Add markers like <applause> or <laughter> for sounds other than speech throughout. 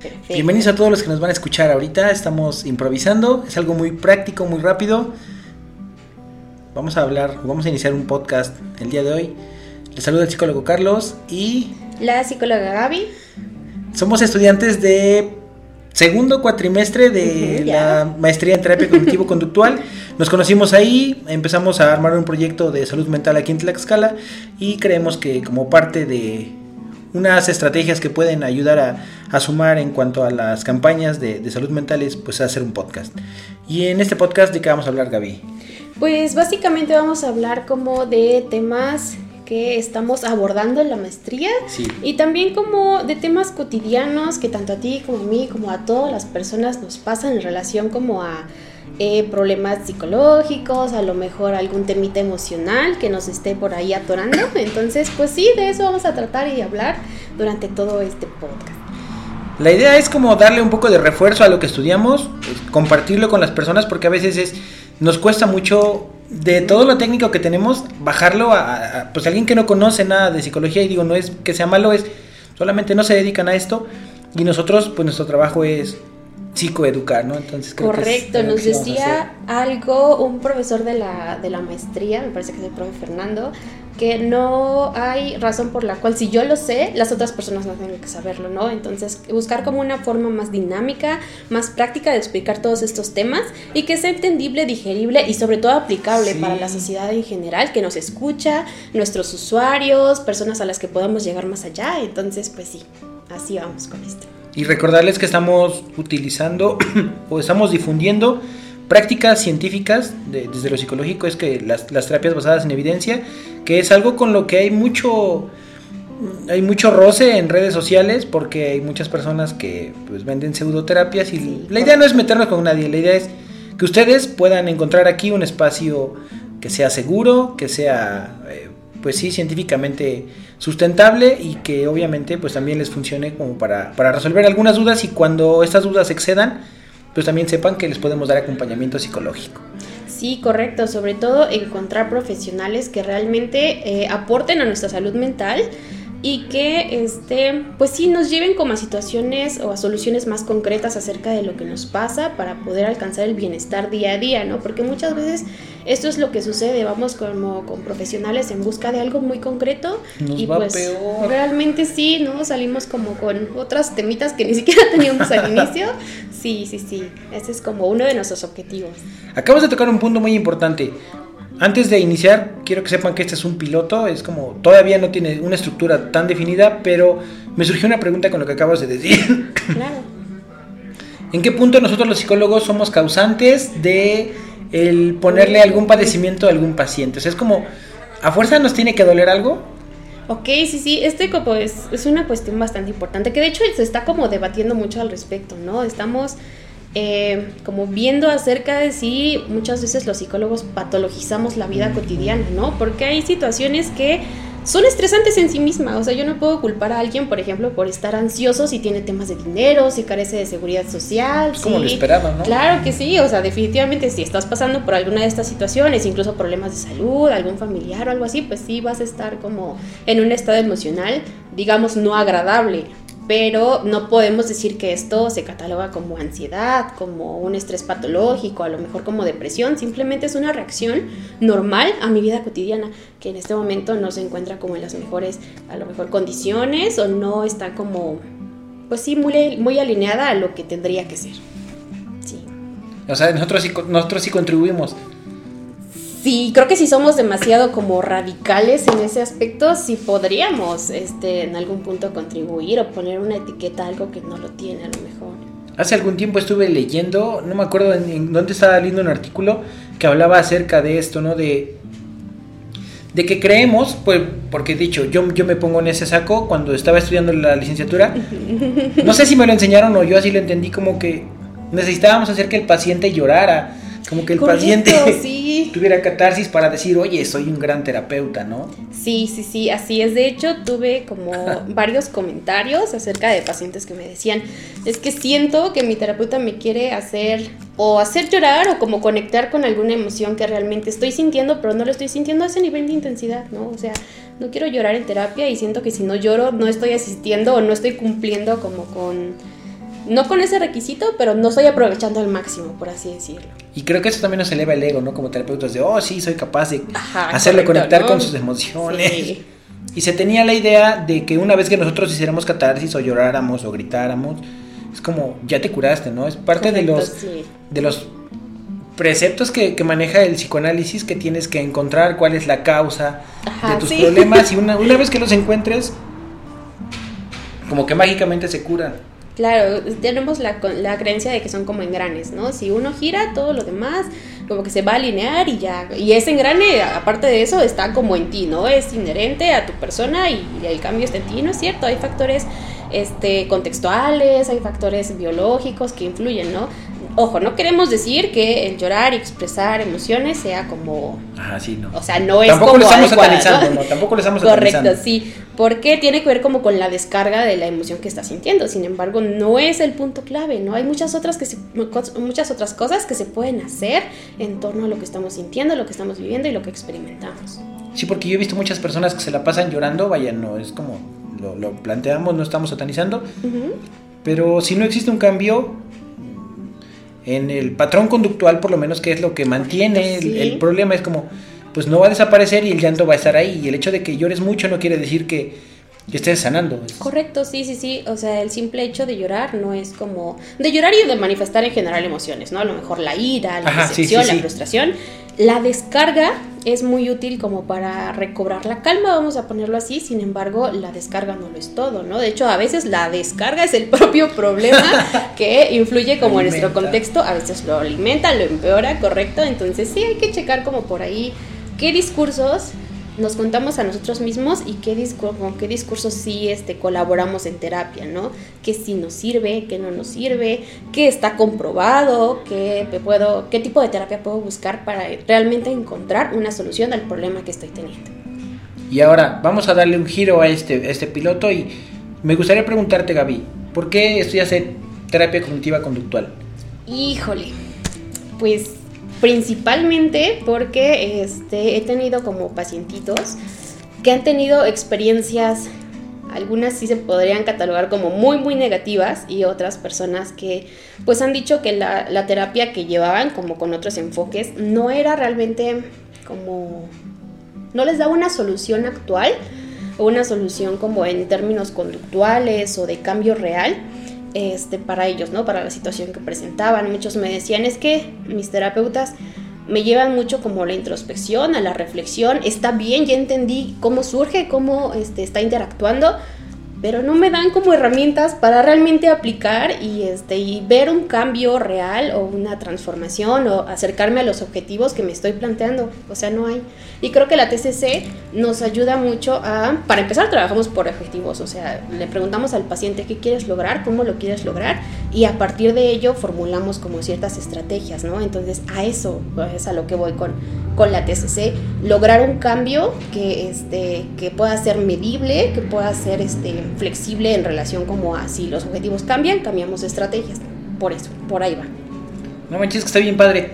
Perfecto. Bienvenidos a todos los que nos van a escuchar ahorita. Estamos improvisando, es algo muy práctico, muy rápido. Vamos a hablar, vamos a iniciar un podcast el día de hoy. Les saluda el psicólogo Carlos y... La psicóloga Gaby. Somos estudiantes de segundo cuatrimestre de la maestría en terapia cognitivo-conductual. Nos conocimos ahí, empezamos a armar un proyecto de salud mental aquí en Tlaxcala y creemos que como parte de unas estrategias que pueden ayudar a, sumar en cuanto a las campañas de, salud mentales, pues hacer un podcast. Y en este podcast, ¿de qué vamos a hablar, Gaby? Pues básicamente vamos a hablar como de temas que estamos abordando en la maestría y también como de temas cotidianos que tanto a ti como a mí como a todas las personas nos pasan en relación como a eh, problemas psicológicos, a lo mejor algún temita emocional que nos esté por ahí atorando. Entonces, pues sí, de eso vamos a tratar y hablar durante todo este podcast. La idea es como darle un poco de refuerzo a lo que estudiamos, pues, compartirlo con las personas porque a veces es nos cuesta mucho de todo lo técnico que tenemos bajarlo a, a, pues alguien que no conoce nada de psicología y digo no es que sea malo es solamente no se dedican a esto y nosotros pues nuestro trabajo es psicoeducar, ¿no? Entonces Correcto, nos decía algo un profesor de la, de la maestría, me parece que es el profe Fernando, que no hay razón por la cual si yo lo sé, las otras personas no tienen que saberlo, ¿no? Entonces, buscar como una forma más dinámica, más práctica de explicar todos estos temas y que sea entendible, digerible y sobre todo aplicable para la sociedad en general, que nos escucha, nuestros usuarios, personas a las que podamos llegar más allá. Entonces, pues sí, así vamos con esto. Y recordarles que estamos utilizando <clears throat> o estamos difundiendo prácticas científicas desde lo psicológico, es que las, terapias basadas en evidencia, que es algo con lo que hay mucho hay mucho roce en redes sociales porque hay muchas personas que pues, venden pseudoterapias y la idea no es meternos con nadie, la idea es que ustedes puedan encontrar aquí un espacio que sea seguro, que sea eh, pues sí científicamente sustentable y que obviamente pues también les funcione como para, para resolver algunas dudas y cuando estas dudas excedan pues también sepan que les podemos dar acompañamiento psicológico. Sí, correcto. Sobre todo encontrar profesionales que realmente eh, aporten a nuestra salud mental y que este pues sí nos lleven como a situaciones o a soluciones más concretas acerca de lo que nos pasa para poder alcanzar el bienestar día a día, ¿no? Porque muchas veces esto es lo que sucede, vamos como con profesionales en busca de algo muy concreto y pues realmente sí, ¿no? Salimos como con otras temitas que ni <laughs> siquiera teníamos al inicio. Sí, sí, sí, ese es como uno de nuestros objetivos. Acabas de tocar un punto muy importante. Antes de iniciar, quiero que sepan que este es un piloto, es como todavía no tiene una estructura tan definida, pero me surgió una pregunta con lo que acabas de decir. Claro. <laughs> ¿En qué punto nosotros los psicólogos somos causantes de el ponerle algún padecimiento a algún paciente? O sea, es como, ¿a fuerza nos tiene que doler algo? Ok, sí, sí, este como es, es una cuestión bastante importante, que de hecho se está como debatiendo mucho al respecto, ¿no? Estamos eh, como viendo acerca de si muchas veces los psicólogos patologizamos la vida cotidiana, ¿no? Porque hay situaciones que son estresantes en sí mismas. O sea, yo no puedo culpar a alguien, por ejemplo, por estar ansioso si tiene temas de dinero, si carece de seguridad social. como lo esperaba, ¿no? Claro que sí. O sea, definitivamente si estás pasando por alguna de estas situaciones, incluso problemas de salud, algún familiar o algo así, pues sí vas a estar como en un estado emocional, digamos, no agradable pero no podemos decir que esto se cataloga como ansiedad, como un estrés patológico, a lo mejor como depresión, simplemente es una reacción normal a mi vida cotidiana, que en este momento no se encuentra como en las mejores, a lo mejor, condiciones o no está como, pues sí, muy, muy alineada a lo que tendría que ser. Sí. O sea, nosotros nosotros sí contribuimos sí, creo que si somos demasiado como radicales en ese aspecto, sí podríamos este, en algún punto contribuir o poner una etiqueta a algo que no lo tiene a lo mejor. Hace algún tiempo estuve leyendo, no me acuerdo en, dónde estaba leyendo un artículo que hablaba acerca de esto, ¿no? De, de que creemos, pues, porque he dicho, yo, yo me pongo en ese saco cuando estaba estudiando la licenciatura. <laughs> No sé si me lo enseñaron o yo así lo entendí como que necesitábamos hacer que el paciente llorara como que el paciente <laughs> tuviera catarsis para decir, oye, soy un gran terapeuta, ¿no? Sí, sí, sí, así es. De hecho, tuve como <laughs> varios comentarios acerca de pacientes que me decían, es que siento que mi terapeuta me quiere hacer o hacer llorar o como conectar con alguna emoción que realmente estoy sintiendo, pero no lo estoy sintiendo a ese nivel de intensidad, ¿no? O sea, no quiero llorar en terapia y siento que si no lloro no estoy asistiendo o no estoy cumpliendo como con no con ese requisito, pero no estoy aprovechando al máximo, por así decirlo. Y creo que eso también nos eleva el ego, ¿no? Como terapeutas de, oh, sí, soy capaz de hacerle conectar con sus emociones. Y se tenía la idea de que una vez que nosotros hiciéramos catarsis o lloráramos o gritáramos, es como, ya te curaste, ¿no? Es parte de los, de los preceptos que, maneja el psicoanálisis que tienes que encontrar cuál es la causa de tus problemas y <laughs> una, una vez que los encuentres, como que mágicamente se curan. Claro, tenemos la, la creencia de que son como engranes, ¿no? Si uno gira, todo lo demás como que se va a alinear y ya. Y ese engrane, aparte de eso, está como en ti, ¿no? Es inherente a tu persona y, el cambio está en ti, ¿no es cierto? Hay factores este, contextuales, hay factores biológicos que influyen, ¿no? Ojo, no queremos decir que el llorar y expresar emociones sea como... Ajá, sí, no. O sea, no es Tampoco como... Lo estamos satanizando, ¿no? Tampoco lo estamos Correcto, sí. Porque tiene que ver como con la descarga de la emoción que estás sintiendo. Sin embargo, no es el punto clave, ¿no? Hay muchas otras, que muchas otras cosas que se pueden hacer en torno a lo que estamos sintiendo, lo que estamos viviendo y lo que experimentamos. Sí, porque yo he visto muchas personas que se la pasan llorando, vaya, no, es como lo, planteamos, no estamos satanizando, pero si no existe un cambio, en el patrón conductual, por lo menos, que es lo que mantiene el, problema, es como, pues no va a desaparecer y el llanto va a estar ahí. Y el hecho de que llores mucho no quiere decir que, estés sanando. Correcto, sí, sí, sí. O sea, el simple hecho de llorar no es como. De llorar y de manifestar en general emociones, ¿no? A lo mejor la ira, la decepción, la frustración. La descarga es muy útil como para recobrar la calma, vamos a ponerlo así, sin embargo, la descarga no lo es todo, ¿no? De hecho, a veces la descarga es el <laughs> propio problema que influye como en nuestro contexto, a veces lo alimenta, lo empeora, correcto, entonces sí hay que checar como por ahí qué discursos nos contamos a nosotros mismos y qué, discurso, con qué discursos sí este, colaboramos en terapia, ¿no? ¿Qué sí nos sirve, qué no nos sirve, qué está comprobado, qué, puedo, qué tipo de terapia puedo buscar para realmente encontrar una solución al problema que estoy teniendo. Y ahora vamos a darle un giro a este, este piloto y me gustaría preguntarte, Gaby, ¿por qué estudias terapia cognitiva conductual? Híjole, pues principalmente porque este, he tenido como pacientitos que han tenido experiencias, algunas sí se podrían catalogar como muy, muy negativas y otras personas que pues han dicho que la, la terapia que llevaban como con otros enfoques no era realmente como, no les daba una solución actual o una solución como en términos conductuales o de cambio real este, para ellos, ¿no? Para la situación que presentaban. Muchos me decían, es que mis terapeutas me llevan mucho como la introspección, a la reflexión. Está bien, ya entendí cómo surge, cómo este, está interactuando, pero no me dan como herramientas para realmente aplicar y, este, y ver un cambio real o una transformación o acercarme a los objetivos que me estoy planteando. O sea, no hay. Y creo que la TCC nos ayuda mucho a, para empezar, trabajamos por objetivos. O sea, le preguntamos al paciente qué quieres lograr, cómo lo quieres lograr y a partir de ello formulamos como ciertas estrategias, ¿no? Entonces, a eso es a lo que voy con, con la TCC, lograr un cambio que, este, que pueda ser medible, que pueda ser este, flexible en relación como a si los objetivos cambian, cambiamos estrategias. Por eso, por ahí va. No manches, que está bien padre.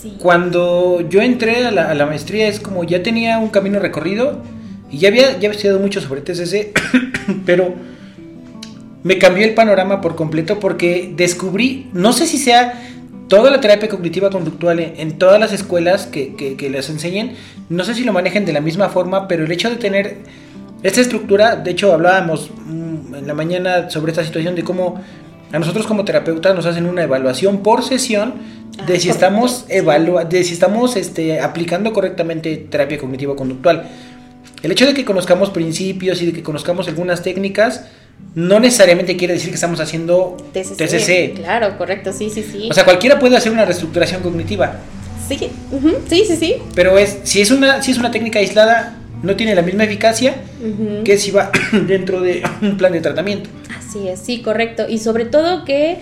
Sí. Cuando yo entré a la, maestría es como ya tenía un camino recorrido y ya había, ya había estudiado mucho sobre TCC, <coughs> pero me cambió el panorama por completo porque descubrí, no sé si sea toda la terapia cognitiva conductual en, todas las escuelas que, que, les enseñen, no sé si lo manejen de la misma forma, pero el hecho de tener esta estructura, de hecho hablábamos mm, en la mañana sobre esta situación de cómo a nosotros como terapeutas nos hacen una evaluación por sesión de si estamos evalua de si estamos este, aplicando correctamente terapia cognitiva conductual. El hecho de que conozcamos principios y de que conozcamos algunas técnicas no necesariamente quiere decir que estamos haciendo TCC. Claro, correcto, sí, sí, sí. O sea, cualquiera puede hacer una reestructuración cognitiva. Sí, sí, sí, sí. Pero es si es una si es una técnica aislada, no tiene la misma eficacia que si va <clears throat> dentro de <clears throat> un plan de tratamiento. Así es, sí, correcto. Y sobre todo que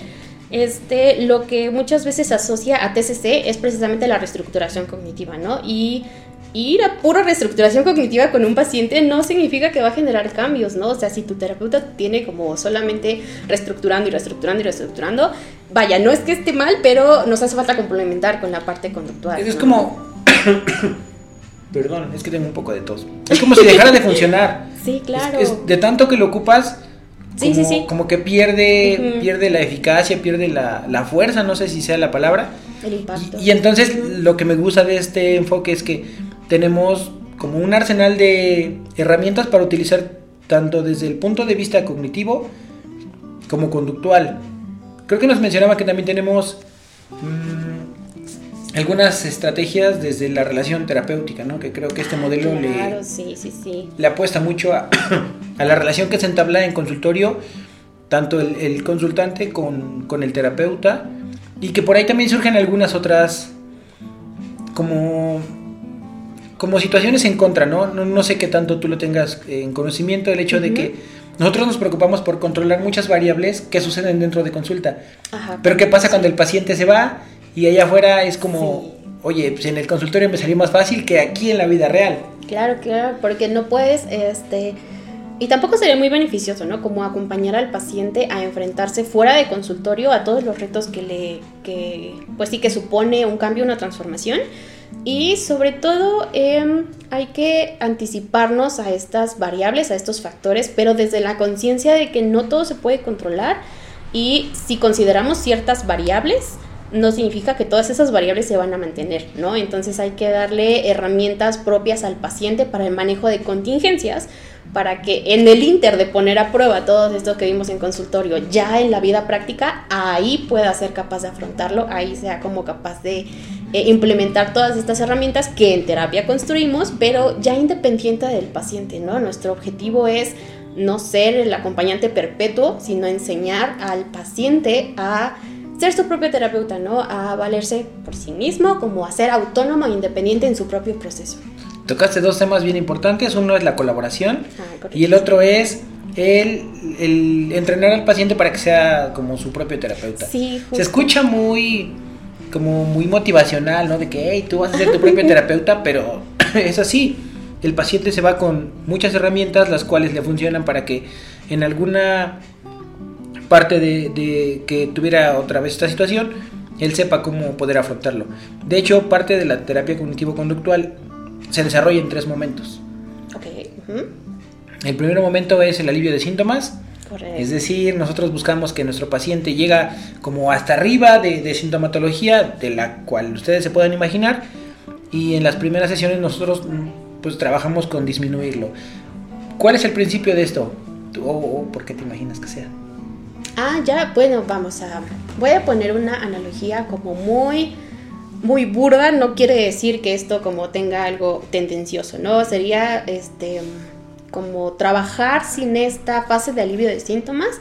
este, lo que muchas veces asocia a TCC es precisamente la reestructuración cognitiva, ¿no? Y ir a pura reestructuración cognitiva con un paciente no significa que va a generar cambios, ¿no? O sea, si tu terapeuta tiene como solamente reestructurando y reestructurando y reestructurando, vaya, no es que esté mal, pero nos hace falta complementar con la parte conductual. Es como <coughs> Perdón, es que tengo un poco de tos. Es como si <laughs> dejara de funcionar. Sí, claro. de tanto que lo ocupas, Sí, sí, sí. Como que pierde, pierde la eficacia, pierde la, la, fuerza, no sé si sea la palabra. El impacto. Y, entonces lo que me gusta de este enfoque es que tenemos como un arsenal de herramientas para utilizar tanto desde el punto de vista cognitivo como conductual. Creo que nos mencionaba que también tenemos mm, algunas estrategias desde la relación terapéutica, ¿no? Que creo que este ah, modelo le, sí, sí, sí. le apuesta mucho a, <coughs> a, la relación que se entabla en consultorio, tanto el, consultante con, con el terapeuta, y que por ahí también surgen algunas otras como como situaciones en contra, ¿no? ¿no? sé qué tanto tú lo tengas en conocimiento, el hecho de que nosotros nos preocupamos por controlar muchas variables que suceden dentro de consulta. Pero ¿qué pasa cuando el paciente se va y allá afuera es como, oye, pues en el consultorio me salió más fácil que aquí en la vida real? Claro, claro, porque no puedes, este... Y tampoco sería muy beneficioso, ¿no? Como acompañar al paciente a enfrentarse fuera de consultorio a todos los retos que le, que, pues sí, que supone un cambio, una transformación y sobre todo em, hay que anticiparnos a estas variables, a estos factores, pero desde la conciencia de que no todo se puede controlar y si consideramos ciertas variables, no significa que todas esas variables se van a mantener, ¿no? Entonces hay que darle herramientas propias al paciente para el manejo de contingencias, para que en el inter de poner a prueba todo esto que vimos en consultorio, ya en la vida práctica, ahí pueda ser capaz de afrontarlo, ahí sea como capaz de eh, implementar todas estas herramientas que en terapia construimos, pero ya independiente del paciente, ¿no? Nuestro objetivo es no ser el acompañante perpetuo, sino enseñar al paciente a ser su propio terapeuta, ¿no? A valerse por sí mismo, como a ser autónomo e independiente en su propio proceso. Tocaste dos temas bien importantes, uno es la colaboración ah, y el otro es el, el, entrenar al paciente para que sea como su propio terapeuta. Sí, Se escucha muy como muy motivacional, ¿no? De que, hey, tú vas a ser tu propio <laughs> terapeuta, pero <clears throat> es así. El paciente se va con muchas herramientas, las cuales le funcionan para que en alguna parte de, que tuviera otra vez esta situación, él sepa cómo poder afrontarlo. De hecho, parte de la terapia cognitivo-conductual se desarrolla en tres momentos. Okay. El primer momento es el alivio de síntomas, es decir, nosotros buscamos que nuestro paciente llega como hasta arriba de, sintomatología de la cual ustedes se puedan imaginar y en las primeras sesiones nosotros pues trabajamos con disminuirlo. ¿Cuál es el principio de esto? ¿O por qué te imaginas que sea? Ah, ya, bueno, vamos a... Voy a poner una analogía como muy muy burda, no quiere decir que esto como tenga algo tendencioso, ¿no? Sería este como trabajar sin esta fase de alivio de síntomas,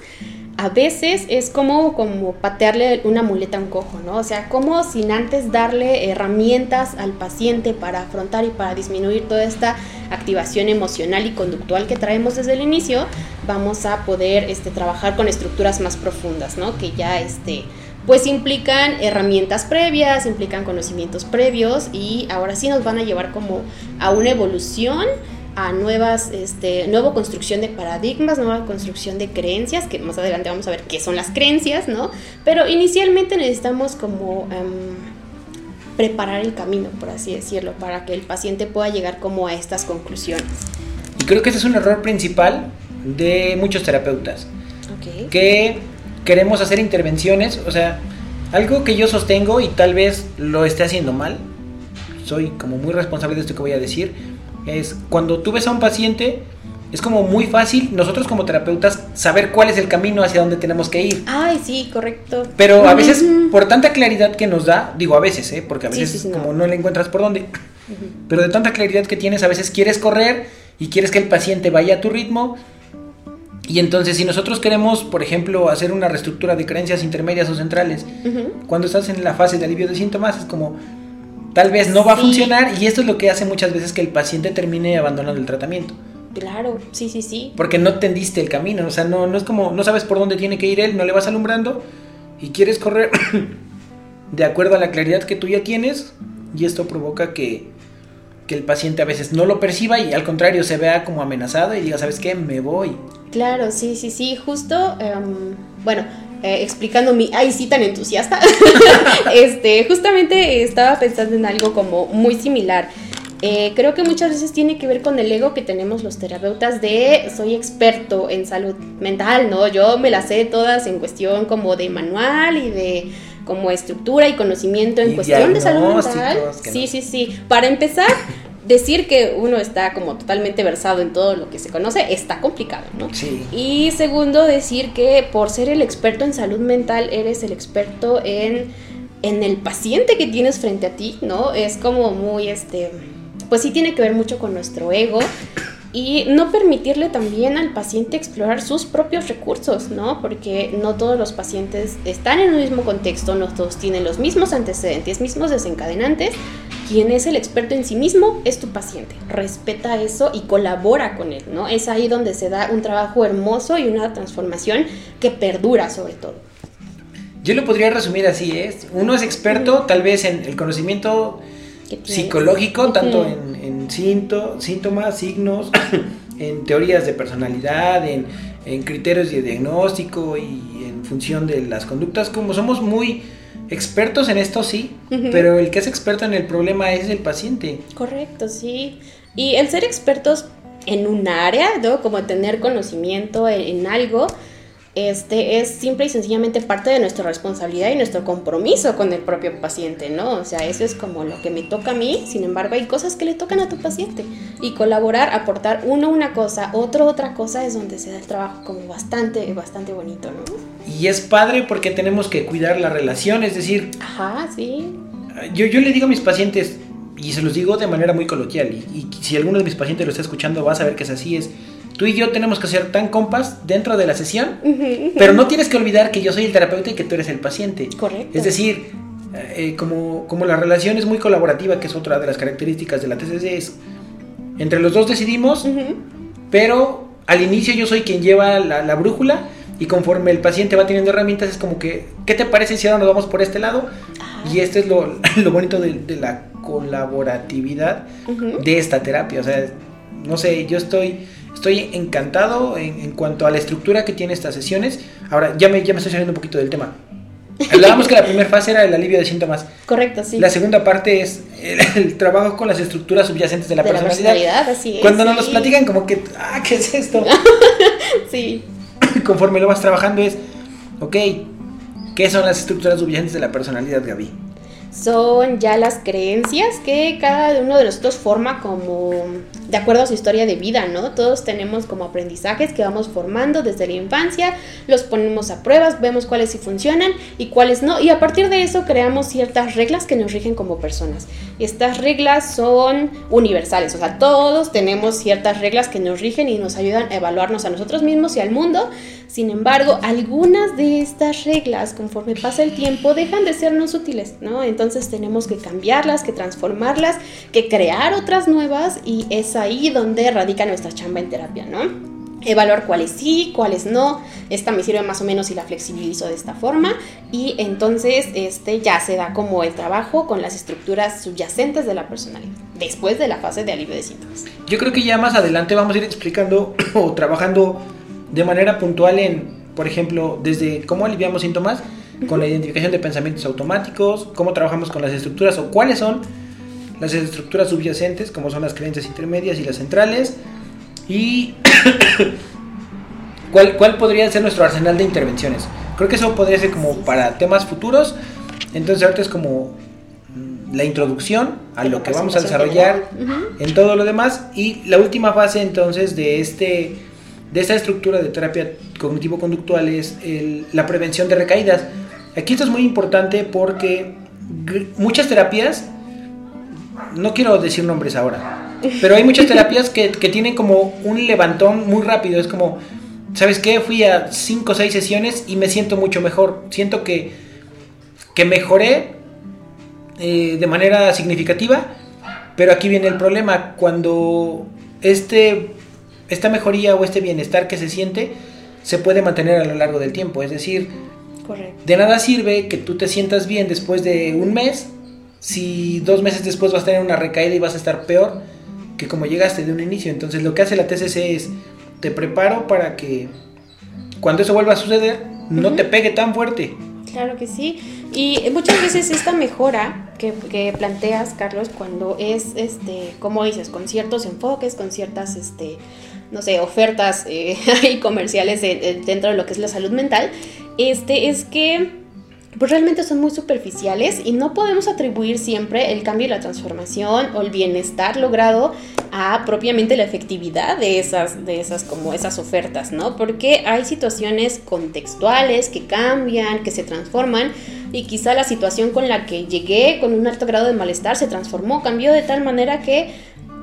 a veces es como, como patearle una muleta a un cojo, ¿no? O sea, como sin antes darle herramientas al paciente para afrontar y para disminuir toda esta activación emocional y conductual que traemos desde el inicio, vamos a poder este, trabajar con estructuras más profundas, ¿no? Que ya este, pues implican herramientas previas, implican conocimientos previos y ahora sí nos van a llevar como a una evolución a nuevas, este, nueva construcción de paradigmas, nueva construcción de creencias, que más adelante vamos a ver qué son las creencias, ¿no? Pero inicialmente necesitamos como em, preparar el camino, por así decirlo, para que el paciente pueda llegar como a estas conclusiones. Y creo que ese es un error principal de muchos terapeutas. Que queremos hacer intervenciones, o sea, algo que yo sostengo y tal vez lo esté haciendo mal, soy como muy responsable de esto que voy a decir, es cuando tú ves a un paciente, es como muy fácil nosotros como terapeutas saber cuál es el camino hacia donde tenemos que ir. Ay, sí, correcto. Pero a veces, por tanta claridad que nos da, digo a veces, ¿eh? porque a veces como no. le encuentras por dónde, pero de tanta claridad que tienes, a veces quieres correr y quieres que el paciente vaya a tu ritmo. Y entonces, si nosotros queremos, por ejemplo, hacer una reestructura de creencias intermedias o centrales, cuando estás en la fase de alivio de síntomas, es como, tal vez no va a funcionar y esto es lo que hace muchas veces que el paciente termine abandonando el tratamiento. Claro, sí, sí, sí. Porque no tendiste el camino, o sea, no, no es como, no sabes por dónde tiene que ir él, no le vas alumbrando y quieres correr <coughs> de acuerdo a la claridad que tú ya tienes y esto provoca que, que el paciente a veces no lo perciba y al contrario se vea como amenazado y diga, ¿sabes qué? Me voy. Claro, sí, sí, sí, justo, em, bueno, eh, explicando mi, ay, sí, tan entusiasta, <laughs> este, justamente estaba pensando en algo como muy similar. Eh, creo que muchas veces tiene que ver con el ego que tenemos los terapeutas de soy experto en salud mental, ¿no? Yo me las sé todas en cuestión como de manual y de como estructura y conocimiento en cuestión de salud mental. Sí, sí, sí. Para empezar, decir que uno está como totalmente versado en todo lo que se conoce está complicado, ¿no? Sí. Y segundo, decir que por ser el experto en salud mental, eres el experto en, en el paciente que tienes frente a ti, ¿no? Es como muy, este, pues sí tiene que ver mucho con nuestro ego y no permitirle también al paciente explorar sus propios recursos, ¿no? Porque no todos los pacientes están en el mismo contexto, no todos tienen los mismos antecedentes, mismos desencadenantes. Quien es el experto en sí mismo es tu paciente. Respeta eso y colabora con él, ¿no? Es ahí donde se da un trabajo hermoso y una transformación que perdura sobre todo. Yo lo podría resumir así, ¿es? ¿eh? Uno es experto tal vez en el conocimiento psicológico, tanto en, en síntomas, signos, <coughs> en teorías de personalidad, en, criterios de diagnóstico y en función de las conductas, como somos muy expertos en esto, sí, pero el que es experto en el problema es el paciente. Correcto, sí. Y el ser expertos en un área, ¿no? como tener conocimiento en algo, este, es simple y sencillamente parte de nuestra responsabilidad y nuestro compromiso con el propio paciente, ¿no? O sea, eso es como lo que me toca a mí, sin embargo hay cosas que le tocan a tu paciente y colaborar, aportar uno una cosa, otro otra cosa es donde se da el trabajo como bastante, bastante bonito, ¿no? Y es padre porque tenemos que cuidar la relación, es decir... Ajá, sí. Yo, yo le digo a mis pacientes, y se los digo de manera muy coloquial, y, y si alguno de mis pacientes lo está escuchando va a saber que es así, es tú y yo tenemos que ser tan compas dentro de la sesión, pero no tienes que olvidar que yo soy el terapeuta y que tú eres el paciente. Correcto. Es decir, eh, como, como la relación es muy colaborativa, que es otra de las características de la TCC, es entre los dos decidimos, pero al inicio yo soy quien lleva la, brújula y conforme el paciente va teniendo herramientas es como que, ¿qué te parece si ahora nos vamos por este lado? Y esto es lo, <laughs> lo bonito de, de, la colaboratividad de esta terapia. O sea, no sé, yo estoy Estoy encantado en, cuanto a la estructura que tiene estas sesiones. Ahora, ya me, ya me estoy saliendo un poquito del tema. Hablábamos que la primera fase era el alivio de síntomas. Correcto, sí. La segunda parte es el, trabajo con las estructuras subyacentes de la de personalidad. La personalidad así es, Cuando nos los platican como que, ah, ¿qué es esto? <laughs> sí. <laughs> Conforme lo vas trabajando es, ok, ¿qué son las estructuras subyacentes de la personalidad, Gaby? son ya las creencias que cada uno de nosotros forma como de acuerdo a su historia de vida, ¿no? Todos tenemos como aprendizajes que vamos formando desde la infancia, los ponemos a pruebas, vemos cuáles sí funcionan y cuáles no, y a partir de eso creamos ciertas reglas que nos rigen como personas. Estas reglas son universales, o sea, todos tenemos ciertas reglas que nos rigen y nos ayudan a evaluarnos a nosotros mismos y al mundo. Sin embargo, algunas de estas reglas, conforme pasa el tiempo, dejan de sernos útiles, ¿no? Entonces tenemos que cambiarlas, que transformarlas, que crear otras nuevas y es ahí donde radica nuestra chamba en terapia, ¿no? evaluar cuáles sí, cuáles no. Esta me sirve más o menos y la flexibilizo de esta forma. Y entonces este ya se da como el trabajo con las estructuras subyacentes de la personalidad, después de la fase de alivio de síntomas. Yo creo que ya más adelante vamos a ir explicando <clears throat> o trabajando de manera puntual en, por ejemplo, desde cómo aliviamos síntomas con la identificación de pensamientos automáticos, cómo trabajamos con las estructuras o cuáles son las estructuras subyacentes, como son las creencias intermedias y las centrales, y <coughs> ¿cuál, cuál podría ser nuestro arsenal de intervenciones. Creo que eso podría ser como para temas futuros. Entonces ahorita es como mm, la introducción a lo que vamos a desarrollar en todo lo demás y la última fase entonces de este de esta estructura de terapia cognitivo-conductual es la prevención de recaídas. Aquí esto es muy importante porque muchas terapias, no quiero decir nombres ahora, pero hay muchas terapias que, tienen como un levantón muy rápido. Es como, ¿sabes qué? Fui a 5 o 6 sesiones y me siento mucho mejor. Siento que, que mejoré eh, de manera significativa, pero aquí viene el problema. Cuando este esta mejoría o este bienestar que se siente se puede mantener a lo largo del tiempo. Es decir, de nada sirve que tú te sientas bien después de un mes si dos meses después vas a tener una recaída y vas a estar peor que como llegaste de un inicio. Entonces lo que hace la TCC es te preparo para que cuando eso vuelva a suceder no te pegue tan fuerte. Claro que sí. Y muchas veces esta mejora que, planteas, Carlos, cuando es, este, como dices, con ciertos enfoques, con ciertas, este, no sé, ofertas eh, <laughs> comerciales dentro de lo que es la salud mental, este, es que pues realmente son muy superficiales y no podemos atribuir siempre el cambio y la transformación o el bienestar logrado a propiamente la efectividad de esas, de esas como esas ofertas, ¿no? Porque hay situaciones contextuales que cambian, que se transforman y quizá la situación con la que llegué con un alto grado de malestar se transformó, cambió de tal manera que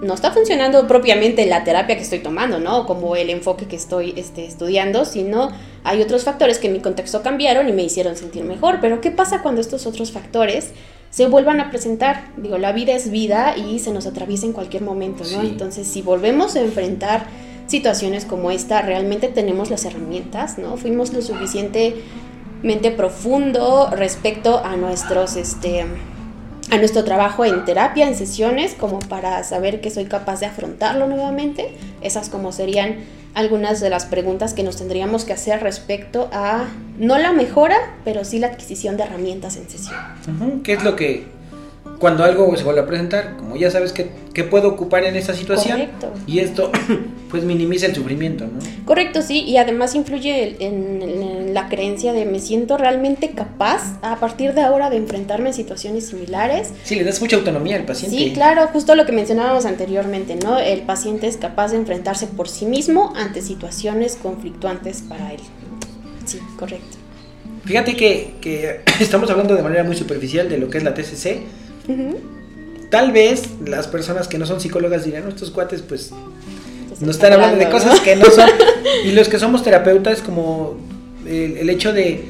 no está funcionando propiamente la terapia que estoy tomando, ¿no? Como el enfoque que estoy este, estudiando, sino hay otros factores que en mi contexto cambiaron y me hicieron sentir mejor. Pero ¿qué pasa cuando estos otros factores se vuelvan a presentar? Digo, la vida es vida y se nos atraviesa en cualquier momento, ¿no? Entonces, si volvemos a enfrentar situaciones como esta, realmente tenemos las herramientas, ¿no? Fuimos lo suficientemente profundo respecto a nuestros, este, a nuestro trabajo en terapia, en sesiones, como para saber que soy capaz de afrontarlo nuevamente. Esas como serían algunas de las preguntas que nos tendríamos que hacer respecto a, no la mejora, pero sí la adquisición de herramientas en sesión. ¿Qué es lo que cuando algo se vuelve a presentar, como ya sabes que, puedo ocupar en esta situación, Correcto. y esto <clears throat> pues minimiza el sufrimiento, ¿no? Correcto, sí, y además influye en, la creencia de me siento realmente capaz a partir de ahora de enfrentarme a situaciones similares. Sí, le das mucha autonomía al paciente. Sí, claro, justo lo que mencionábamos anteriormente, ¿no? El paciente es capaz de enfrentarse por sí mismo ante situaciones conflictuantes para él. Sí, correcto. Fíjate que, que <clears throat> estamos hablando de manera muy superficial de lo que es la TCC, Tal vez las personas que no son psicólogas dirán, estos cuates pues no están hablando, de cosas que no son. <laughs> y los que somos terapeutas, como el, hecho de...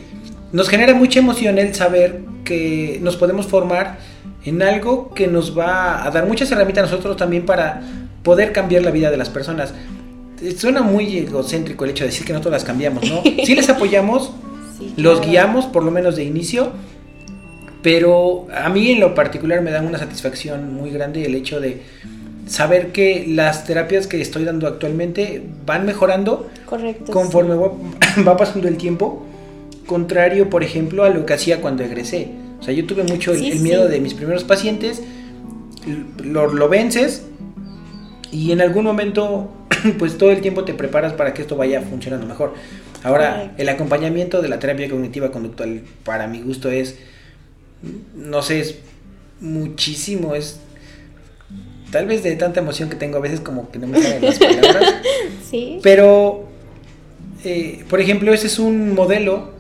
Nos genera mucha emoción el saber que nos podemos formar en algo que nos va a dar muchas herramientas a nosotros también para poder cambiar la vida de las personas. Suena muy egocéntrico el hecho de decir que nosotros las cambiamos, ¿no? <laughs> Sí les apoyamos, los guiamos por lo menos de inicio, pero a mí en lo particular me da una satisfacción muy grande el hecho de saber que las terapias que estoy dando actualmente van mejorando conforme <laughs> va, pasando el tiempo, contrario, por ejemplo, a lo que hacía cuando egresé. O sea, yo tuve mucho el, miedo de mis primeros pacientes, lo, vences y en algún momento, <clears throat> pues todo el tiempo te preparas para que esto vaya funcionando mejor. Ahora, el acompañamiento de la terapia cognitiva conductual, para mi gusto, es no sé, es muchísimo, es tal vez de tanta emoción que tengo a veces como que no me salen las palabras. <laughs> sí. Pero, eh, por ejemplo, ese es un modelo,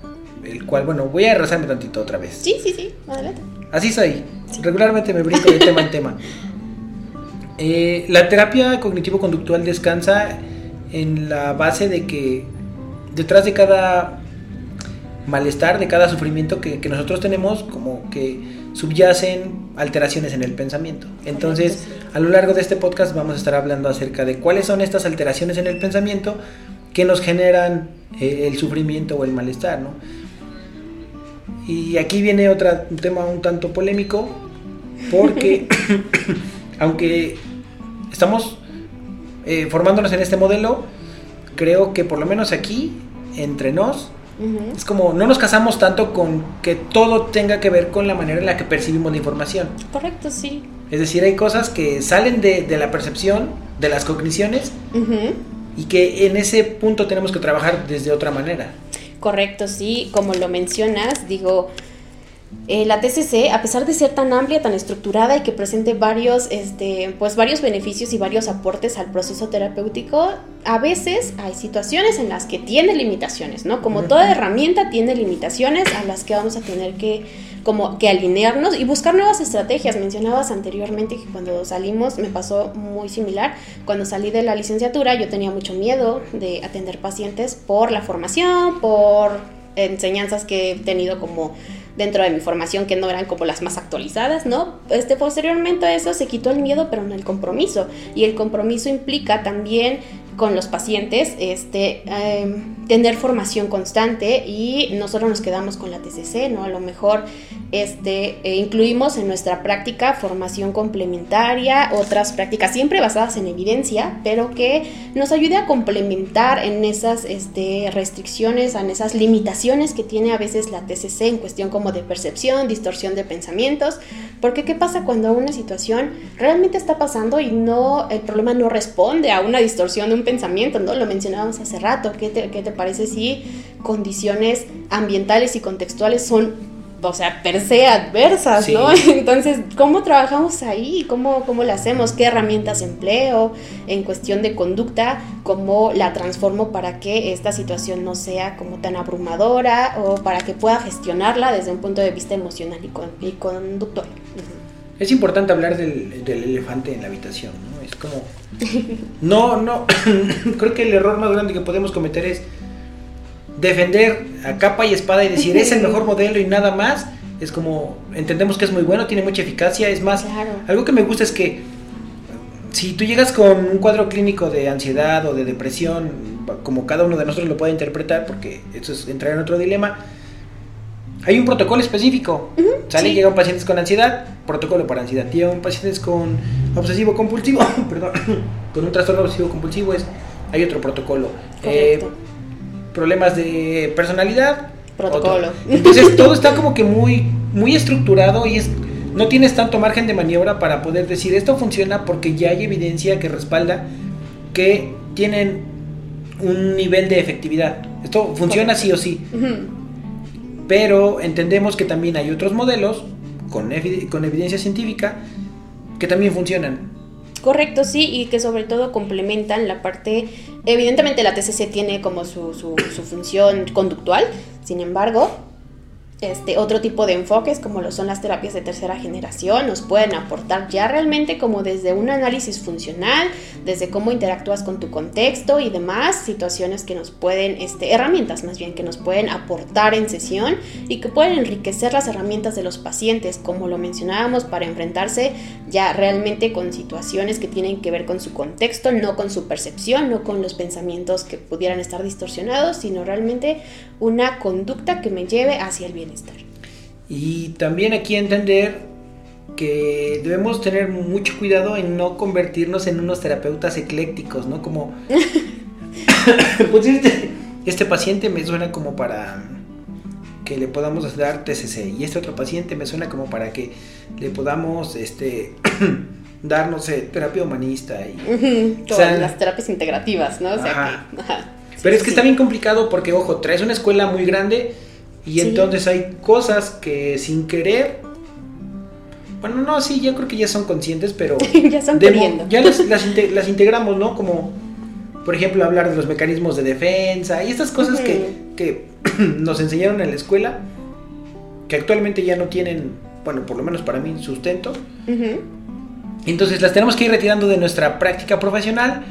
el cual, bueno, voy a arrasarme tantito otra vez. Sí, sí, sí, adelante. Así soy, regularmente me brinco de tema en tema. <laughs> Eh, la terapia cognitivo-conductual descansa en la base de que detrás de cada malestar, de cada sufrimiento que, nosotros tenemos, como que subyacen alteraciones en el pensamiento. Entonces, a lo largo de este podcast vamos a estar hablando acerca de cuáles son estas alteraciones en el pensamiento que nos generan eh, el sufrimiento o el malestar, ¿no? Y aquí viene otro tema un tanto polémico, porque <coughs> aunque estamos eh, formándonos en este modelo, creo que por lo menos aquí, entre nos, es como, no nos casamos tanto con que todo tenga que ver con la manera en la que percibimos la información. Correcto, sí. Es decir, hay cosas que salen de, la percepción, de las cogniciones, y que en ese punto tenemos que trabajar desde otra manera. Correcto, sí. Como lo mencionas, digo, eh, la TCC, a pesar de ser tan amplia, tan estructurada y que presente varios, este, pues varios beneficios y varios aportes al proceso terapéutico, a veces hay situaciones en las que tiene limitaciones, ¿no? Como toda herramienta tiene limitaciones a las que vamos a tener que, como, que alinearnos y buscar nuevas estrategias. Mencionabas anteriormente que cuando salimos, me pasó muy similar, cuando salí de la licenciatura yo tenía mucho miedo de atender pacientes por la formación, por enseñanzas que he tenido como dentro de mi formación que no eran como las más actualizadas, ¿no? Este, posteriormente a eso se quitó el miedo, pero no el compromiso. Y el compromiso implica también con los pacientes, este, em, tener formación constante y nosotros nos quedamos con la TCC, ¿no? A lo mejor este, e incluimos en nuestra práctica formación complementaria, otras prácticas siempre basadas en evidencia, pero que nos ayude a complementar en esas este, restricciones, en esas limitaciones que tiene a veces la TCC en cuestión como de percepción, distorsión de pensamientos, porque ¿qué pasa cuando una situación realmente está pasando y no, el problema no responde a una distorsión de un pensamiento, ¿no? Lo mencionábamos hace rato, ¿qué te, qué te parece si condiciones ambientales y contextuales son o sea, per se adversas, ¿no? <laughs> Entonces, ¿cómo trabajamos ahí? ¿Cómo, ¿Cómo lo hacemos? ¿Qué herramientas empleo en cuestión de conducta? ¿Cómo la transformo para que esta situación no sea como tan abrumadora o para que pueda gestionarla desde un punto de vista emocional y, con, y conductual? Es importante hablar del, del, elefante en la habitación, ¿no? Es como... No, no, <coughs> creo que el error más grande que podemos cometer es defender a capa y espada y decir es el mejor <laughs> modelo y nada más, es como entendemos que es muy bueno, tiene mucha eficacia, es más, algo que me gusta es que si tú llegas con un cuadro clínico de ansiedad o de depresión, como cada uno de nosotros lo puede interpretar, porque eso es entrar en otro dilema, hay un protocolo específico. Sale, llega un paciente con ansiedad, protocolo para ansiedad. un pacientes con obsesivo compulsivo, <laughs> perdón, con un trastorno obsesivo compulsivo es, hay otro protocolo. Eh, problemas de personalidad. Protocolo. Entonces todo está como que muy, muy estructurado y es, no tienes tanto margen de maniobra para poder decir esto funciona porque ya hay evidencia que respalda que tienen un nivel de efectividad. Esto funciona sí o sí. Pero entendemos que también hay otros modelos con, con evidencia científica que también funcionan. Correcto, sí, y que sobre todo complementan la parte, evidentemente la TCC tiene como su, su, su función conductual, sin embargo, este, otro tipo de enfoques como lo son las terapias de tercera generación nos pueden aportar ya realmente como desde un análisis funcional, desde cómo interactúas con tu contexto y demás, situaciones que nos pueden, este, herramientas más bien que nos pueden aportar en sesión y que pueden enriquecer las herramientas de los pacientes, como lo mencionábamos, para enfrentarse ya realmente con situaciones que tienen que ver con su contexto, no con su percepción, no con los pensamientos que pudieran estar distorsionados, sino realmente una conducta que me lleve hacia el bien y también aquí entender que debemos tener mucho cuidado en no convertirnos en unos terapeutas eclécticos, ¿no? Como... <laughs> pues este, este paciente me suena como para que le podamos dar TCC y este otro paciente me suena como para que le podamos este <clears throat> dar no sé terapia humanista y las terapias integrativas no pero es que está bien complicado porque ojo traes una escuela muy grande y entonces hay cosas que sin querer. Bueno, no, sí, yo creo que ya son conscientes, pero. <laughs> ya son Ya las, <laughs> las, integramos, ¿no? Como, por ejemplo, hablar de los mecanismos de defensa y estas cosas que, que <clears throat> nos enseñaron en la escuela, que actualmente ya no tienen, bueno, por lo menos para mí, sustento. Entonces las tenemos que ir retirando de nuestra práctica profesional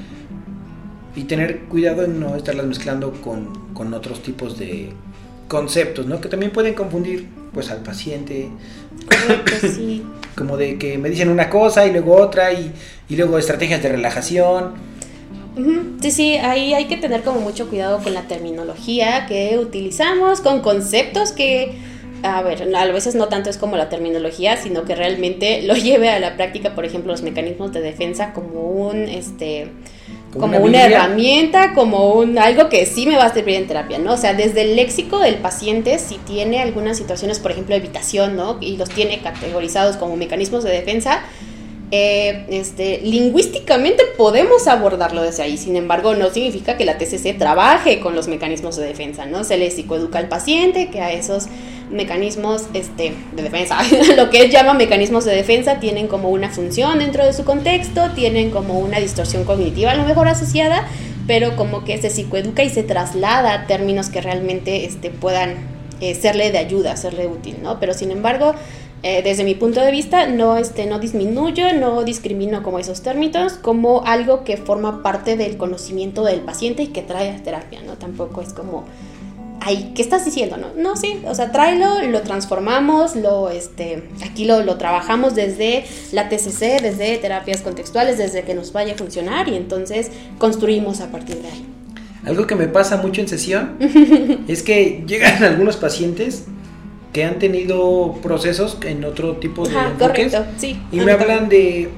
y tener cuidado en no estarlas mezclando con, con otros tipos de, conceptos, ¿no? Que también pueden confundir, pues, al paciente. sí. <coughs> Como de que me dicen una cosa y luego otra y, luego estrategias de relajación. Sí, sí, ahí hay que tener como mucho cuidado con la terminología que utilizamos, con conceptos que, a ver, a veces no tanto es como la terminología, sino que realmente lo <laughs> lleve a la práctica, por ejemplo, los mecanismos de defensa como un, este, como, una, herramienta, como un algo que sí me va a servir en terapia, ¿no? O sea, desde el léxico del paciente, si tiene algunas situaciones, por ejemplo, evitación, ¿no? Y los tiene categorizados como mecanismos de defensa, eh, este, lingüísticamente podemos abordarlo desde ahí, sin embargo no significa que la TCC trabaje con los mecanismos de defensa, ¿no? Se le psicoeduca al paciente que a esos mecanismos este, de defensa, <laughs> lo que él llama mecanismos de defensa, tienen como una función dentro de su contexto, tienen como una distorsión cognitiva a lo mejor asociada, pero como que se psicoeduca y se traslada términos que realmente este, puedan eh, serle de ayuda, serle útil, ¿no? Pero sin embargo, eh, desde mi punto de vista, no, este, no disminuyo, no discrimino como esos términos, como algo que forma parte del conocimiento del paciente y que trae a terapia, ¿no? Tampoco es como ay, ¿qué estás diciendo? No, no, sí, o sea, tráelo, lo transformamos, lo, este, aquí lo, lo trabajamos desde la TCC, desde terapias contextuales, desde que nos vaya a funcionar y entonces construimos a partir de ahí. Algo que me pasa mucho en sesión <laughs> es que llegan algunos pacientes que han tenido procesos en otro tipo de Ajá, enfoques correcto, sí. y me hablan de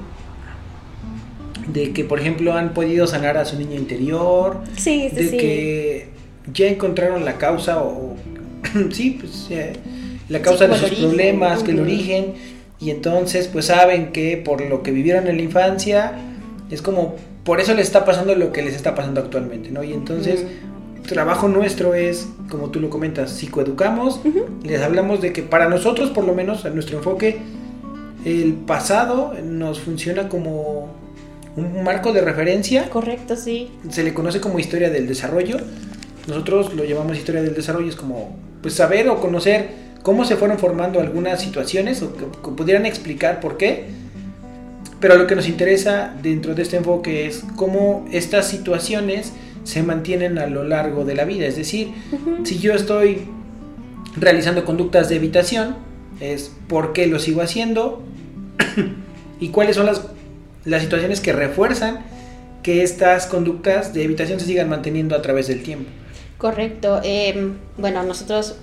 de que por ejemplo han podido sanar a su niño interior, Sí, sí, de sí. que ya encontraron la causa o <clears throat> sí, pues eh, la causa de sus origen, problemas, que el origen y entonces pues saben que por lo que vivieron en la infancia es como por eso les está pasando lo que les está pasando actualmente, ¿no? Y entonces trabajo nuestro es, como tú lo comentas, psicoeducamos, les hablamos de que para nosotros, por lo menos, en nuestro enfoque, el pasado nos funciona como un marco de referencia, Correcto, sí. se le conoce como historia del desarrollo, nosotros lo llamamos historia del desarrollo, es como pues saber o conocer cómo se fueron formando algunas situaciones o que, que pudieran explicar por qué, pero lo que nos interesa dentro de este enfoque es cómo estas situaciones se mantienen a lo largo de la vida. Es decir, si yo estoy realizando conductas de evitación, es por qué lo sigo haciendo <coughs> y cuáles son las, las situaciones que refuerzan que estas conductas de evitación se sigan manteniendo a través del tiempo. Correcto. Eh, bueno, nosotros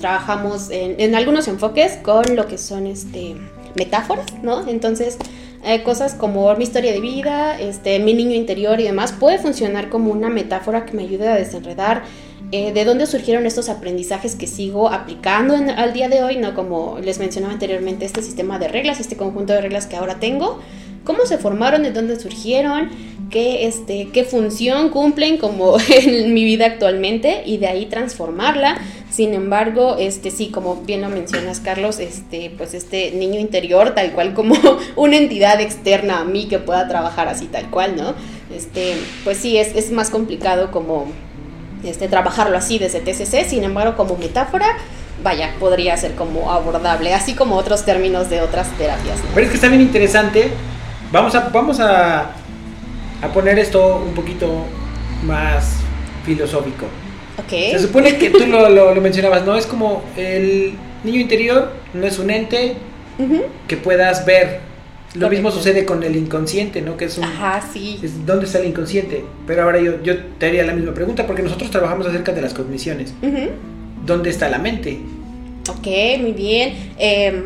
trabajamos en, en algunos enfoques con lo que son este metáforas, ¿no? Entonces, eh, cosas como mi historia de vida, este, mi niño interior y demás, puede funcionar como una metáfora que me ayude a desenredar eh, de dónde surgieron estos aprendizajes que sigo aplicando en- al día de hoy, ¿no? Como les mencionaba anteriormente, este sistema de reglas, este conjunto de reglas que ahora tengo, cómo se formaron, de dónde surgieron, qué, este, qué función cumplen como <laughs> en mi vida actualmente y de ahí transformarla. Sin embargo, este sí, como bien lo mencionas, Carlos, este, pues este niño interior, tal cual como <laughs> una entidad externa a mí que pueda trabajar así tal cual, ¿no? Este, pues sí, es, es más complicado como este, trabajarlo así desde TCC, sin embargo, como metáfora, vaya, podría ser como abordable, así como otros términos de otras terapias. Pero es que está bien interesante. Vamos a, vamos a, a poner esto un poquito más filosófico. Ok. Se supone que tú lo, lo- lo mencionabas, ¿no? Es como el niño interior no es un ente que puedas ver. Lo mismo sucede con el inconsciente, ¿no? Que es un... Ajá, sí. es ¿Dónde está el inconsciente? Pero ahora yo, yo te haría la misma pregunta porque nosotros trabajamos acerca de las cogniciones. ¿Dónde está la mente? Ok, muy bien. Em,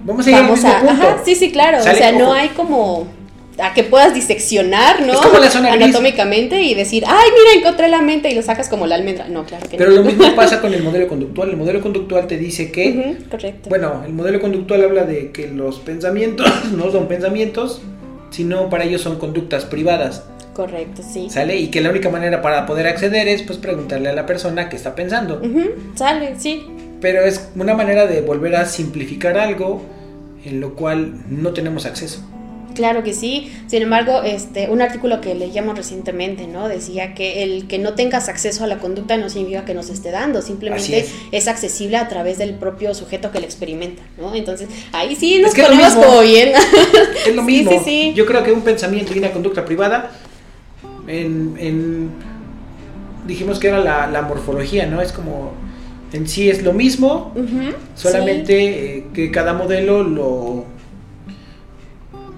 Vamos a ir al vamos mismo a. punto. Ajá, sí, sí, claro. O sea, no hay como. A que puedas diseccionar, ¿no? Es como la zona gris. Anatómicamente y decir, ay, mira, encontré la mente y lo sacas como la almendra. No, claro que Pero no. lo mismo <laughs> pasa con el modelo conductual. El modelo conductual te dice que correcto. Bueno, el modelo conductual habla de que los pensamientos <laughs> no son pensamientos, sino para ellos son conductas privadas, correcto, sí. ¿sale? Y que la única manera para poder acceder es pues preguntarle a la persona que está pensando. Sale, sí. Pero es una manera de volver a simplificar algo en lo cual no tenemos acceso. Claro que sí. Sin embargo, este, un artículo que leíamos recientemente, ¿no? Decía que el que no tengas acceso a la conducta no significa que nos esté dando, simplemente es. es. accesible a través del propio sujeto que la experimenta, ¿no? Entonces, ahí sí nos Es que ponemos como bien. <laughs> Es lo Sí, mismo. sí, sí. Yo creo que un pensamiento y una conducta privada, en, en- dijimos que era la, la morfología, ¿no? Es como, en sí es lo mismo, Solamente eh, que cada modelo lo.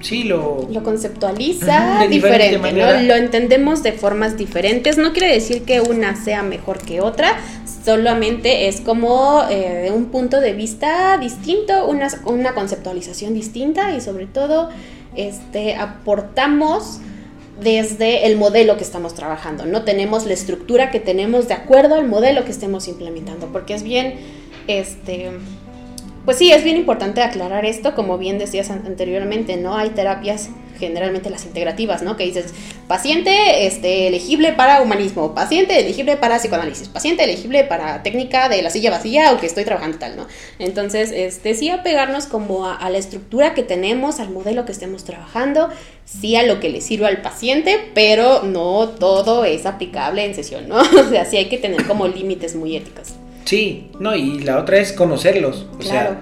Sí, lo. Lo conceptualiza de diferente diferente, manera. ¿no? Lo entendemos de formas diferentes. No quiere decir que una sea mejor que otra, solamente es como eh, un punto de vista distinto, una, una conceptualización distinta y sobre todo este, aportamos desde el modelo que estamos trabajando. No tenemos la estructura que tenemos de acuerdo al modelo que estemos implementando, porque es bien, este, pues sí, es bien importante aclarar esto, como bien decías an- anteriormente, ¿no? Hay terapias, generalmente las integrativas, ¿no? Que dices, paciente este, elegible para humanismo, paciente elegible para psicoanálisis, paciente elegible para técnica de la silla vacía, aunque estoy trabajando tal, ¿no? Entonces, este, sí apegarnos como a, la estructura que tenemos, al modelo que estemos trabajando, sí a lo que le sirva al paciente, pero no todo es aplicable en sesión, ¿no? <laughs> O sea, sí hay que tener como límites muy éticos. Sí, no, y la otra es conocerlos. O Claro. sea,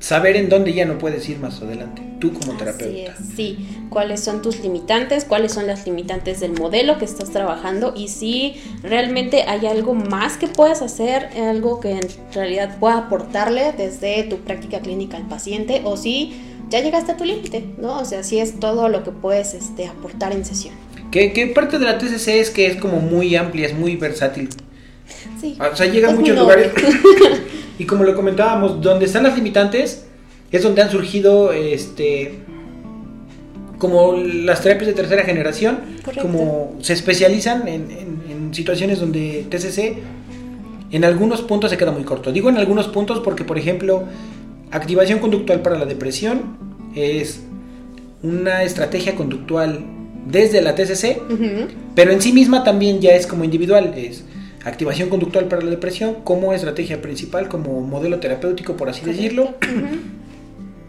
saber en dónde ya no puedes ir más adelante. tú como terapeuta. sí, cuáles son tus limitantes, cuáles son las limitantes del modelo que estás trabajando y si realmente hay algo más que puedas hacer, algo que en realidad pueda aportarle desde tu práctica clínica al paciente o si ya llegaste a tu límite, ¿no? O sea, si es todo lo que puedes este, aportar en sesión. ¿Qué, parte de la TCC es que es como muy amplia, es muy versátil? Sí. O sea, llega a muchos lugares. <laughs> y como lo comentábamos, donde están las limitantes es donde han surgido este como las terapias de tercera generación, como se especializan en, en, situaciones donde TCC en algunos puntos se queda muy corto. Digo en algunos puntos porque, por ejemplo, activación conductual para la depresión es una estrategia conductual desde la TCC, pero en sí misma también ya es como individual, es activación conductual para la depresión como estrategia principal, como modelo terapéutico, por así decirlo,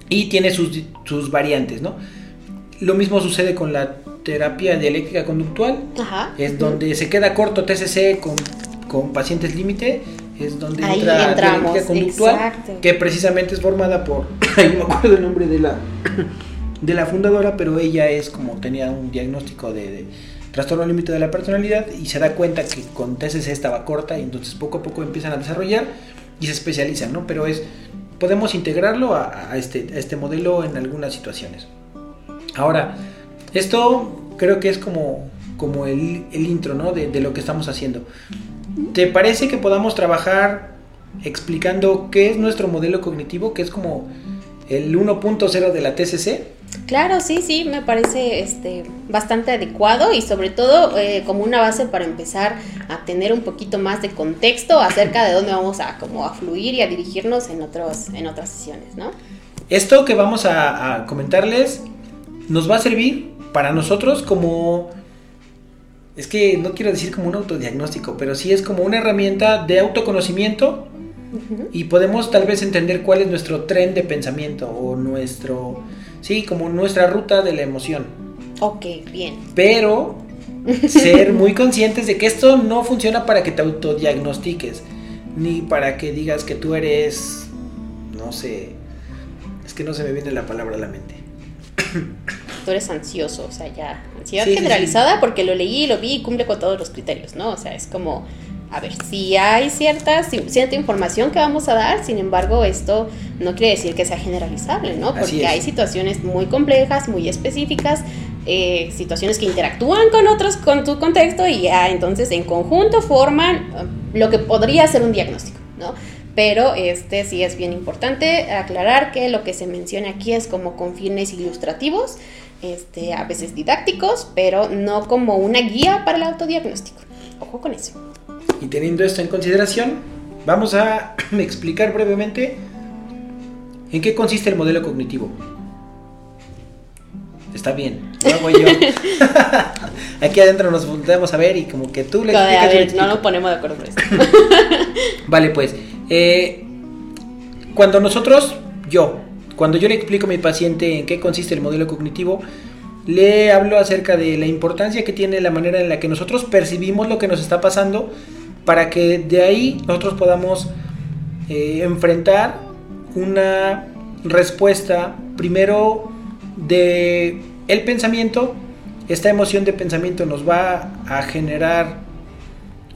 y tiene sus, sus, variantes, ¿no? Lo mismo sucede con la terapia dialéctica conductual, es donde se queda corto TCC con, con pacientes límite, es donde entra dialéctica conductual, que precisamente es formada por, <coughs> ahí no me acuerdo el nombre de la <coughs> de la fundadora, pero ella es como tenía un diagnóstico de, trastorno límite de la personalidad y se da cuenta que con TCC estaba corta y entonces poco a poco empiezan a desarrollar y se especializan, ¿no? Pero es, podemos integrarlo a, este, este modelo en algunas situaciones. Ahora, esto creo que es como, como el, intro, ¿no? De, de lo que estamos haciendo. ¿Te parece que podamos trabajar explicando qué es nuestro modelo cognitivo, que es como el 1.0 de la TCC? Claro, sí, sí, me parece este, bastante adecuado y sobre todo eh, como una base para empezar a tener un poquito más de contexto acerca de dónde vamos a, como a fluir y a dirigirnos en, otros, en otras sesiones, ¿no? Esto que vamos a, a comentarles nos va a servir para nosotros como... Es que no quiero decir como un autodiagnóstico, pero sí es como una herramienta de autoconocimiento y podemos tal vez entender cuál es nuestro tren de pensamiento o nuestro Sí, como nuestra ruta de la emoción. Ok, bien. Pero ser muy conscientes de que esto no funciona para que te autodiagnostiques, ni para que digas que tú eres, no sé, es que no se me viene la palabra a la mente. Tú eres ansioso, o sea, ya, ansiedad generalizada porque lo leí, lo vi y cumple con todos los criterios, ¿no? O sea, es como a ver, si hay cierta, cierta información que vamos a dar, sin embargo, esto no quiere decir que sea generalizable, ¿no? Porque hay situaciones muy complejas, muy específicas, eh, situaciones que interactúan con otros, con tu contexto y ya entonces en conjunto forman uh, lo que podría ser un diagnóstico, ¿no? Pero este sí es bien importante aclarar que lo que se menciona aquí es como con fines ilustrativos, este, a veces didácticos, pero no como una guía para el autodiagnóstico. Ojo con eso. Y teniendo esto en consideración, vamos a <clears throat> explicar brevemente en qué consiste el modelo cognitivo. Está bien, lo hago yo. <laughs> Aquí adentro nos volvemos a ver y como que tú le explicas. no nos ponemos de acuerdo esto. <laughs> vale, pues. Eh, cuando nosotros, yo, cuando yo le explico a mi paciente en qué consiste el modelo cognitivo, le hablo acerca de la importancia que tiene la manera en la que nosotros percibimos lo que nos está pasando para que de ahí nosotros podamos eh, enfrentar una respuesta. Primero de el pensamiento. Esta emoción de pensamiento nos va a generar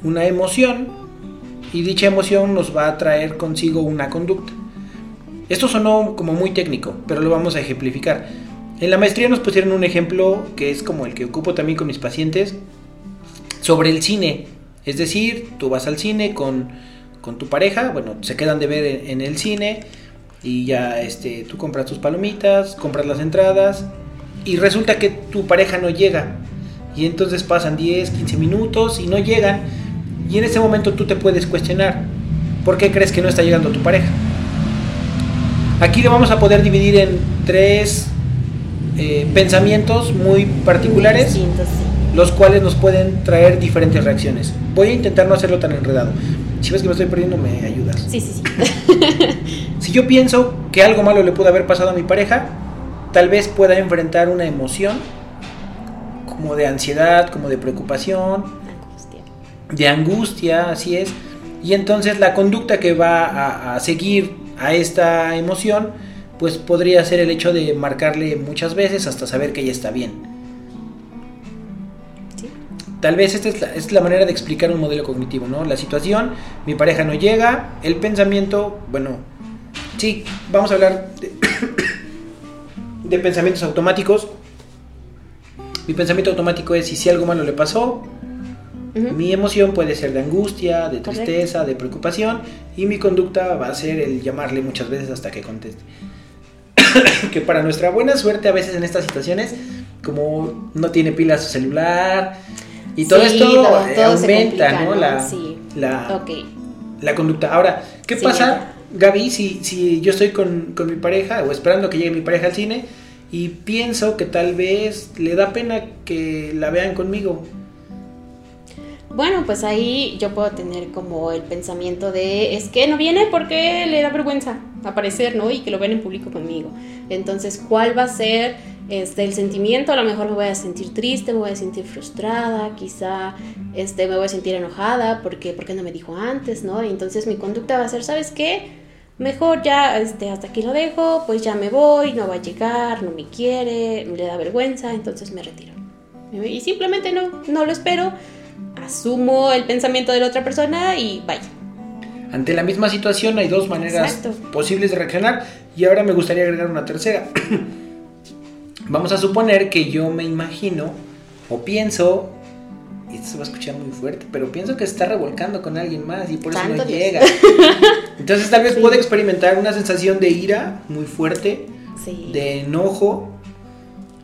una emoción y dicha emoción nos va a traer consigo una conducta. Esto sonó como muy técnico pero lo vamos a ejemplificar. En la maestría nos pusieron un ejemplo que es como el que ocupo también con mis pacientes sobre el cine es decir, tú vas al cine con, tu pareja, bueno, se quedan de ver en, el cine y ya este, tú compras tus palomitas, compras las entradas y resulta que tu pareja no llega. Y entonces pasan 10, 15 minutos y no llegan. Y en ese momento tú te puedes cuestionar, ¿por qué crees que no está llegando tu pareja? Aquí lo vamos a poder dividir en tres eh, pensamientos muy particulares los cuales nos pueden traer diferentes reacciones. Voy a intentar no hacerlo tan enredado. Si ves que me estoy perdiendo, me ayudas. Sí, sí, sí. <laughs> si yo pienso que algo malo le pudo haber pasado a mi pareja, tal vez pueda enfrentar una emoción como de ansiedad, como de preocupación, angustia. de angustia, así es. Y entonces la conducta que va a, a seguir a esta emoción pues podría ser el hecho de marcarle muchas veces hasta saber que ella está bien. Tal vez esta es la, es la, manera de explicar un modelo cognitivo, ¿no? La situación, mi pareja no llega, el pensamiento, bueno, sí, vamos a hablar de, <coughs> de pensamientos automáticos. Mi pensamiento automático es, si algo malo le pasó, mi emoción puede ser de angustia, de tristeza, de preocupación, y mi conducta va a ser el llamarle muchas veces hasta que conteste. <coughs> que para nuestra buena suerte a veces en estas situaciones, como no tiene pilas su celular, y todo esto aumenta, ¿no? La, la, la, conducta. Ahora, ¿qué pasa, Gaby, si, si yo estoy con, con mi pareja o esperando que llegue mi pareja al cine y pienso que tal vez le da pena que la vean conmigo? Bueno, pues ahí yo puedo tener como el pensamiento de, es que no viene porque le da vergüenza aparecer, ¿no? Y que lo ven en público conmigo. Entonces, ¿cuál va a ser este, el sentimiento? A lo mejor me voy a sentir triste, me voy a sentir frustrada, quizá este, me voy a sentir enojada porque, porque no me dijo antes, ¿no? Y entonces mi conducta va a ser, ¿sabes qué? Mejor ya este, hasta aquí lo dejo, pues ya me voy, no va a llegar, no me quiere, le da vergüenza, entonces me retiro. Y simplemente no, no lo espero asumo el pensamiento de la otra persona y vaya. Ante la misma situación hay dos maneras posibles de reaccionar y ahora me gustaría agregar una tercera. <clears throat> Vamos a suponer que yo me imagino o pienso, y esto se va a escuchar muy fuerte, pero pienso que se está revolcando con alguien más y por eso no llega. <laughs> Entonces tal vez pueda experimentar una sensación de ira muy fuerte, de enojo.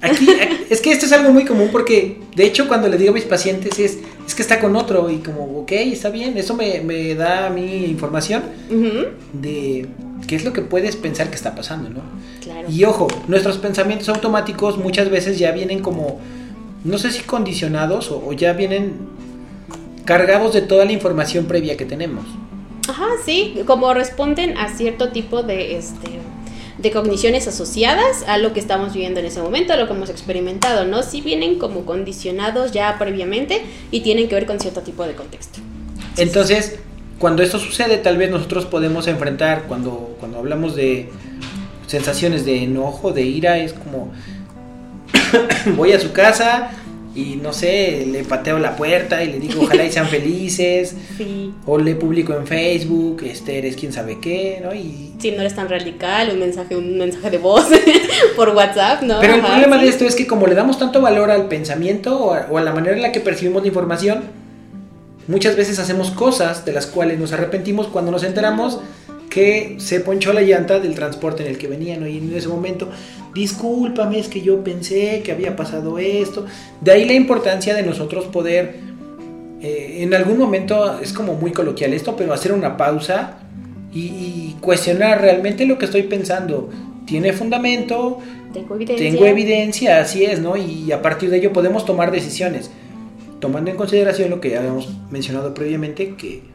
Aquí, es que esto es algo muy común porque, de hecho, cuando le digo a mis pacientes es, es que está con otro y como, ok, está bien, eso me, da a mí información de qué es lo que puedes pensar que está pasando, ¿no? Claro. Y ojo, nuestros pensamientos automáticos muchas veces ya vienen como, no sé si condicionados o, o ya vienen cargados de toda la información previa que tenemos. Ajá, sí, como responden a cierto tipo de, este, de cogniciones asociadas a lo que estamos viviendo en ese momento, a lo que hemos experimentado, ¿no? Sí vienen como condicionados ya previamente y tienen que ver con cierto tipo de contexto. Entonces, cuando esto sucede, tal vez nosotros podemos enfrentar, cuando, cuando hablamos de sensaciones de enojo, de ira, es como, <coughs> voy a su casa, y no sé, le pateo la puerta y le digo ojalá y sean <laughs> felices. Sí. O le publico en Facebook, este eres quién sabe qué, ¿no? Y si no eres tan radical, un mensaje, un mensaje de voz <laughs> por WhatsApp, ¿no? Pero el problema de esto es que como le damos tanto valor al pensamiento o a, la manera en la que percibimos la información, muchas veces hacemos cosas de las cuales nos arrepentimos cuando nos enteramos que se ponchó la llanta del transporte en el que venían y en ese momento, discúlpame, es que yo pensé que había pasado esto. De ahí la importancia de nosotros poder, eh, en algún momento, es como muy coloquial esto, pero hacer una pausa y, cuestionar realmente lo que estoy pensando. ¿Tiene fundamento? Tengo evidencia. Tengo evidencia, así es, ¿no? Y a partir de ello podemos tomar decisiones, tomando en consideración lo que ya habíamos mencionado previamente, que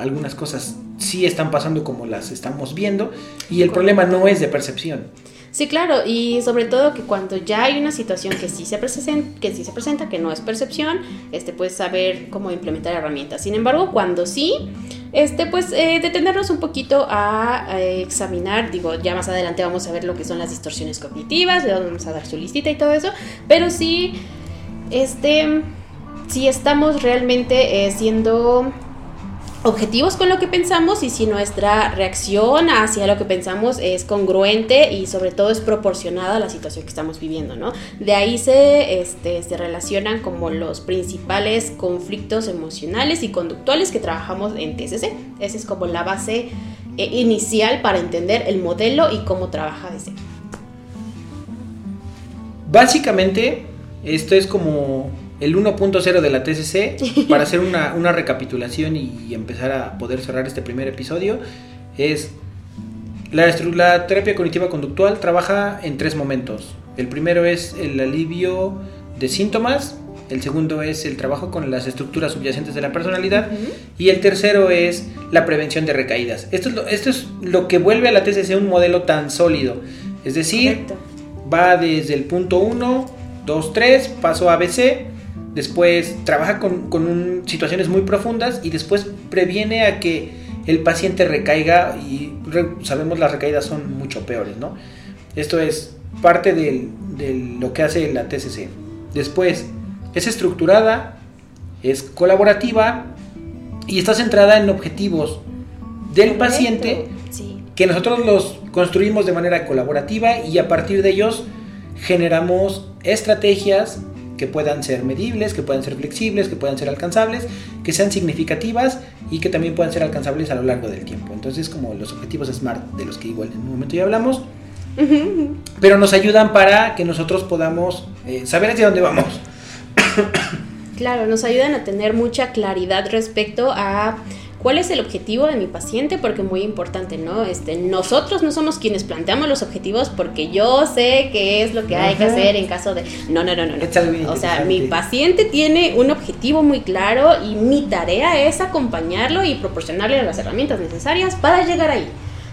algunas cosas sí están pasando como las estamos viendo y el problema no es de percepción. Sí, claro, y sobre todo que cuando ya hay una situación que sí se presenta, que sí se presenta, que no es percepción, este puedes saber cómo implementar herramientas. Sin embargo, cuando sí, este pues eh, detenernos un poquito a, examinar, digo, ya más adelante vamos a ver lo que son las distorsiones cognitivas, le vamos a dar su listita y todo eso, pero sí, este, si estamos realmente eh, siendo objetivos con lo que pensamos y si nuestra reacción hacia lo que pensamos es congruente y sobre todo es proporcionada a la situación que estamos viviendo, ¿no? De ahí se, este, se relacionan como los principales conflictos emocionales y conductuales que trabajamos en TCC. Esa es como la base eh, inicial para entender el modelo y cómo trabaja DC. Básicamente, esto es como el 1.0 de la TCC, para hacer una, recapitulación y, empezar a poder cerrar este primer episodio, es la, la terapia cognitiva conductual trabaja en tres momentos. El primero es el alivio de síntomas, el segundo es el trabajo con las estructuras subyacentes de la personalidad y el tercero es la prevención de recaídas. Esto es lo, esto es lo que vuelve a la TCC un modelo tan sólido. Es decir, va desde el punto 1, 2, 3, paso ABC después trabaja con, situaciones muy profundas y después previene a que el paciente recaiga y sabemos las recaídas son mucho peores, ¿no? Esto es parte de lo que hace la TCC. Después, es estructurada, es colaborativa y está centrada en objetivos del paciente que nosotros los construimos de manera colaborativa y a partir de ellos generamos estrategias que puedan ser medibles, que puedan ser flexibles, que puedan ser alcanzables, que sean significativas y que también puedan ser alcanzables a lo largo del tiempo. Entonces, como los objetivos SMART, de los que igual en un momento ya hablamos, pero nos ayudan para que nosotros podamos eh, saber hacia dónde vamos. Claro, nos ayudan a tener mucha claridad respecto a cuál es el objetivo de mi paciente, porque es muy importante, ¿no? Este, nosotros no somos quienes planteamos los objetivos porque yo sé qué es lo que hay que hacer en caso de... No, no, no, no. no. O sea, mi paciente tiene un objetivo muy claro y mi tarea es acompañarlo y proporcionarle las herramientas necesarias para llegar ahí.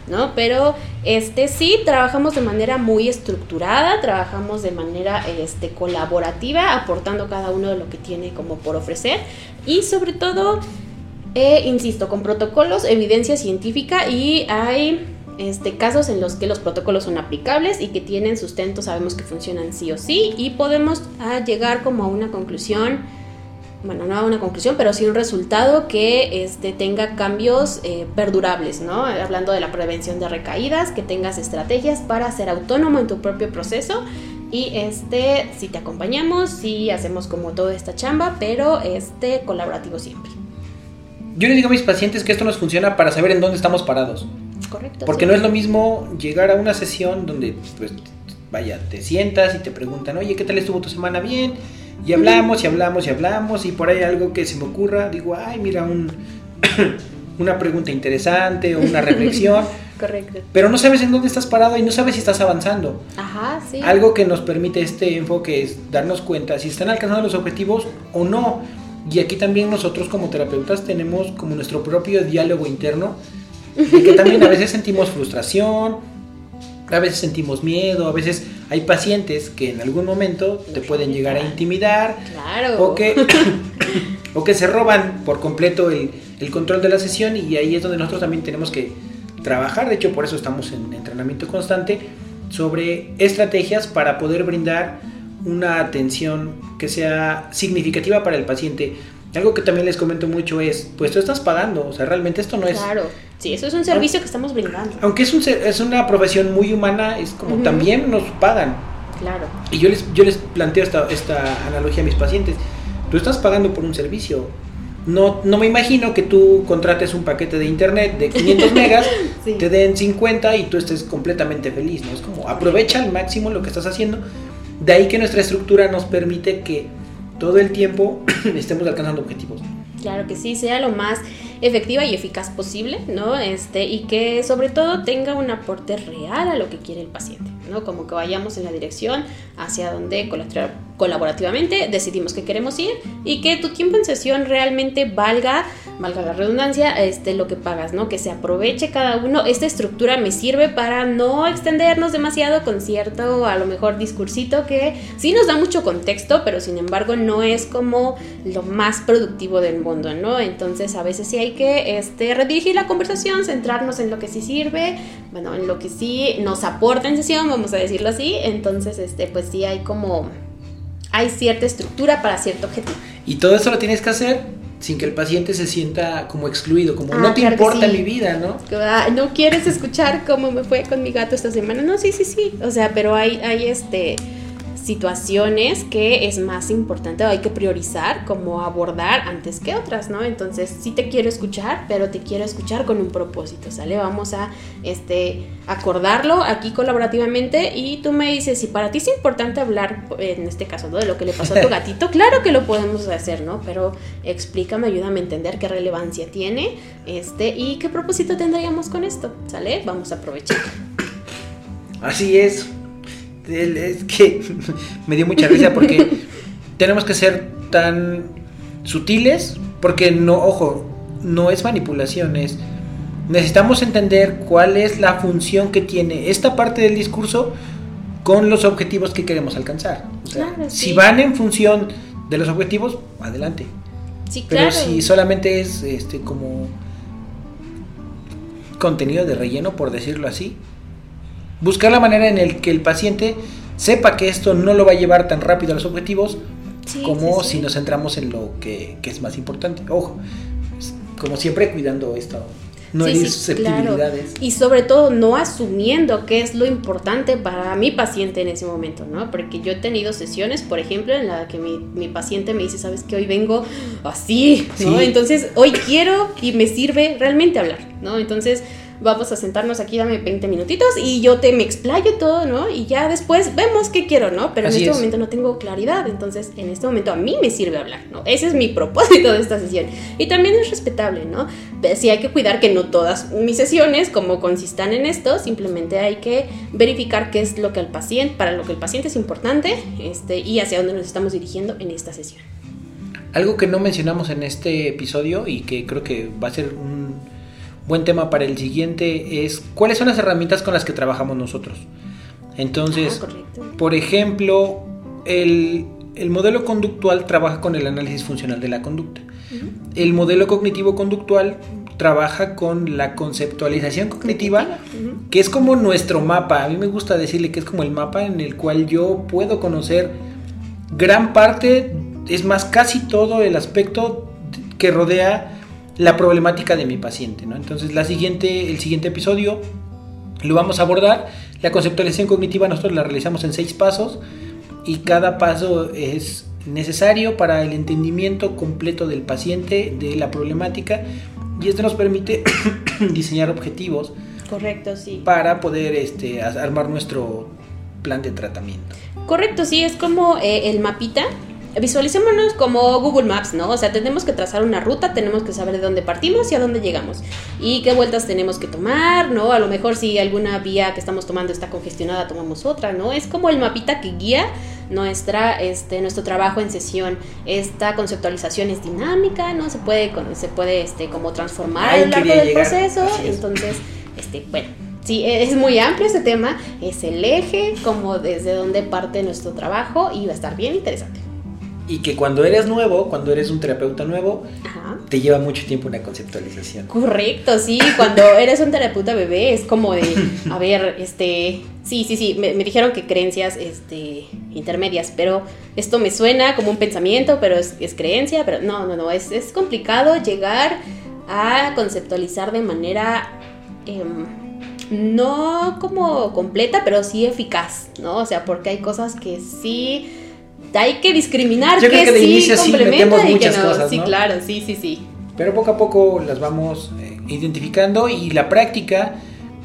¿no? Pero este sí trabajamos de manera muy estructurada, trabajamos de manera este, colaborativa, aportando cada uno de lo que tiene como por ofrecer y sobre todo, eh, insisto, con protocolos, evidencia científica y hay este, casos en los que los protocolos son aplicables y que tienen sustento, sabemos que funcionan sí o sí y podemos ah, llegar como a una conclusión bueno, no a una conclusión, pero sí un resultado que este, tenga cambios eh, perdurables, ¿no? Hablando de la prevención de recaídas, que tengas estrategias para ser autónomo en tu propio proceso y este, si te acompañamos, si hacemos como toda esta chamba, pero este, colaborativo siempre. Yo le digo a mis pacientes que esto nos funciona para saber en dónde estamos parados. Correcto. Porque no es lo mismo llegar a una sesión donde, pues, vaya, te sientas y te preguntan, oye, ¿qué tal estuvo tu semana? Bien y hablamos y hablamos y hablamos y por ahí algo que se me ocurra, digo, ay, mira, un, <coughs> una pregunta interesante o una reflexión. <laughs> Correcto. Pero no sabes en dónde estás parado y no sabes si estás avanzando. Ajá, sí. Algo que nos permite este enfoque es darnos cuenta si están alcanzando los objetivos o no. Y aquí también nosotros como terapeutas tenemos como nuestro propio diálogo interno, de que <laughs> también a veces sentimos frustración, a veces sentimos miedo, a veces hay pacientes que en algún momento te pueden llegar a intimidar claro. o, que, <coughs> o que se roban por completo el, el, control de la sesión y ahí es donde nosotros también tenemos que trabajar, de hecho por eso estamos en entrenamiento constante sobre estrategias para poder brindar una atención que sea significativa para el paciente. Algo que también les comento mucho es, pues tú estás pagando, o sea, realmente esto no es... Claro Sí, eso es un servicio que estamos brindando. Aunque es, un, es una profesión muy humana, es como también nos pagan. Claro. Y yo les, yo les planteo esta, esta analogía a mis pacientes. Tú estás pagando por un servicio. No, no me imagino que tú contrates un paquete de internet de 500 <laughs> megas, te den 50 y tú estés completamente feliz, ¿no? Es como aprovecha al máximo lo que estás haciendo. De ahí que nuestra estructura nos permite que todo el tiempo <clears throat> estemos alcanzando objetivos. Claro que sí, sea lo más efectiva y eficaz posible, ¿no? Este, y que sobre todo tenga un aporte real a lo que quiere el paciente, ¿no? Como que vayamos en la dirección hacia donde colaborativamente decidimos que queremos ir y que tu tiempo en sesión realmente valga, valga la redundancia, este, lo que pagas, ¿no? Que se aproveche cada uno. Esta estructura me sirve para no extendernos demasiado con cierto, a lo mejor, discursito que sí nos da mucho contexto, pero sin embargo no es como lo más productivo del mundo, ¿no? Entonces a veces sí hay que este, redirigir la conversación, centrarnos en lo que sí sirve, bueno, en lo que sí nos aporta en sesión, vamos a decirlo así. Entonces, este, pues sí hay como hay cierta estructura para cierto objetivo. Y todo eso lo tienes que hacer sin que el paciente se sienta como excluido, como ah, no te importa mi vida, ¿no? Ah, no quieres escuchar cómo me fue con mi gato esta semana. No, sí, sí, sí. O sea, pero hay, hay este situaciones que es más importante o hay que priorizar como abordar antes que otras, ¿no? Entonces, sí te quiero escuchar, pero te quiero escuchar con un propósito, ¿sale? Vamos a este acordarlo aquí colaborativamente y tú me dices si para ti es importante hablar en este caso, ¿no? de lo que le pasó a tu <laughs> gatito, claro que lo podemos hacer, ¿no? Pero explícame, ayúdame a entender qué relevancia tiene este y qué propósito tendríamos con esto, ¿sale? Vamos a aprovechar. Así es es que <laughs> me dio mucha risa porque tenemos que ser tan sutiles, porque no, ojo, no es manipulación, es necesitamos entender cuál es la función que tiene esta parte del discurso con los objetivos que queremos alcanzar. Si van en función de los objetivos, adelante. Pero si solamente es este como contenido de relleno, por decirlo así, buscar la manera en el que el paciente sepa que esto no lo va a llevar tan rápido a los objetivos como si nos centramos en lo que, que, es más importante. Ojo, como siempre cuidando esto no hay susceptibilidades. Y sobre todo no asumiendo qué es lo importante para mi paciente en ese momento, ¿no? Porque yo he tenido sesiones, por ejemplo, en la que mi, mi paciente me dice, sabes que hoy vengo así, ¿no? Entonces, hoy quiero y me sirve realmente hablar, ¿no? Entonces, vamos a sentarnos aquí, dame 20 minutitos y yo te me explayo todo, ¿no? Y ya después vemos qué quiero, ¿no? Pero en este momento no tengo claridad, entonces en este momento a mí me sirve hablar, ¿no? Ese es mi <laughs> propósito de esta sesión. Y también es respetable, ¿no? Sí hay que cuidar que no todas mis sesiones como consistan en esto, simplemente hay que verificar qué es lo que al paciente, para lo que el paciente es importante este, y hacia dónde nos estamos dirigiendo en esta sesión. Algo que no mencionamos en este episodio y que creo que va a ser un buen tema para el siguiente es cuáles son las herramientas con las que trabajamos nosotros. Entonces, ah, por ejemplo, el, modelo conductual trabaja con el análisis funcional de la conducta. El modelo cognitivo-conductual trabaja con la conceptualización cognitiva, que es como nuestro mapa. A mí me gusta decirle que es como el mapa en el cual yo puedo conocer gran parte, es más, casi todo el aspecto que rodea la problemática de mi paciente. ¿no? Entonces, la siguiente, el siguiente episodio lo vamos a abordar. La conceptualización cognitiva nosotros la realizamos en seis pasos y cada paso es necesario para el entendimiento completo del paciente, de la problemática, y esto nos permite <coughs> diseñar objetivos. Correcto, sí. Para poder este, armar nuestro plan de tratamiento. Correcto, sí, es como eh, el mapita visualicémonos como Google Maps, ¿no? O sea, tenemos que trazar una ruta, tenemos que saber de dónde partimos y a dónde llegamos. Y qué vueltas tenemos que tomar, ¿no? A lo mejor si alguna vía que estamos tomando está congestionada, tomamos otra, ¿no? Es como el mapita que guía nuestra, este, nuestro trabajo en sesión. Esta conceptualización es dinámica, ¿no? Se puede, se puede este, como transformar a lo largo del proceso. Entonces, este, bueno. Sí, es muy amplio este tema, es el eje, como desde donde parte nuestro trabajo y va a estar bien interesante. Y que cuando eres nuevo, cuando eres un terapeuta nuevo, te lleva mucho tiempo una conceptualización. Correcto, sí. Cuando <laughs> eres un terapeuta bebé es como de, a ver, este, sí, sí, sí. Me, dijeron que creencias, este, intermedias, pero esto me suena como un pensamiento, pero es, creencia, pero no, no, no. Es, es, complicado llegar a conceptualizar de manera em, no como completa, pero sí eficaz, ¿no? O sea, porque hay cosas que sí hay que discriminar Yo que, creo que de sí inicio sí metemos muchas cosas, Sí, claro, sí, sí, sí. Pero poco a poco las vamos eh, identificando y la práctica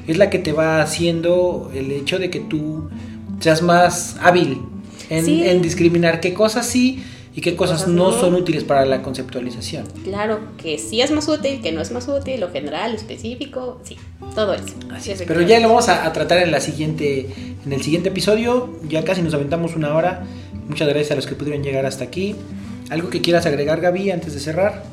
es la que te va haciendo el hecho de que tú seas más hábil en, discriminar qué cosas sí y qué cosas, no, son útiles para la conceptualización. Claro, que sí es más útil, que no es más útil, lo general, lo específico, sí, todo eso. Así es, pero ya lo vamos a, a, tratar en la siguiente, en el siguiente episodio. Ya casi nos aventamos una hora. Muchas gracias a los que pudieron llegar hasta aquí. ¿Algo que quieras agregar, Gaby, antes de cerrar?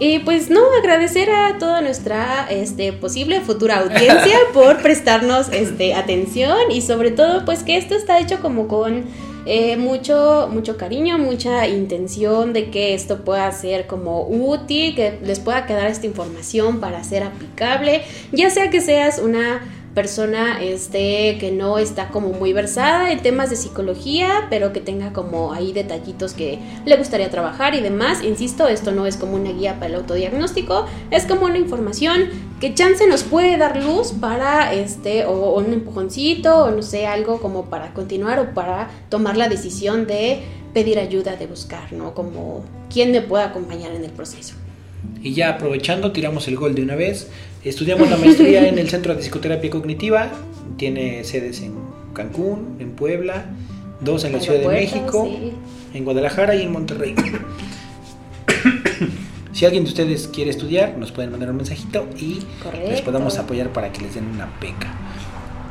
Y pues no, agradecer a toda nuestra este, posible futura audiencia <laughs> por prestarnos este, atención y sobre todo pues que esto está hecho como con eh, mucho, mucho cariño, mucha intención de que esto pueda ser como útil, que les pueda quedar esta información para ser aplicable, ya sea que seas una persona este, que no está como muy versada en temas de psicología, pero que tenga como ahí detallitos que le gustaría trabajar y demás. Insisto, esto no es como una guía para el autodiagnóstico, es como una información que chance nos puede dar luz para este, o, un empujoncito, o no sé, algo como para continuar o para tomar la decisión de pedir ayuda, de buscar, ¿no? Como quién me pueda acompañar en el proceso. Y ya aprovechando, tiramos el gol de una vez. Estudiamos la maestría en el Centro de Psicoterapia Cognitiva. Tiene sedes en Cancún, en Puebla, dos en la Ciudad de México, en Guadalajara y en Monterrey. si alguien de ustedes quiere estudiar, nos pueden mandar un mensajito y les podamos apoyar para que les den una beca.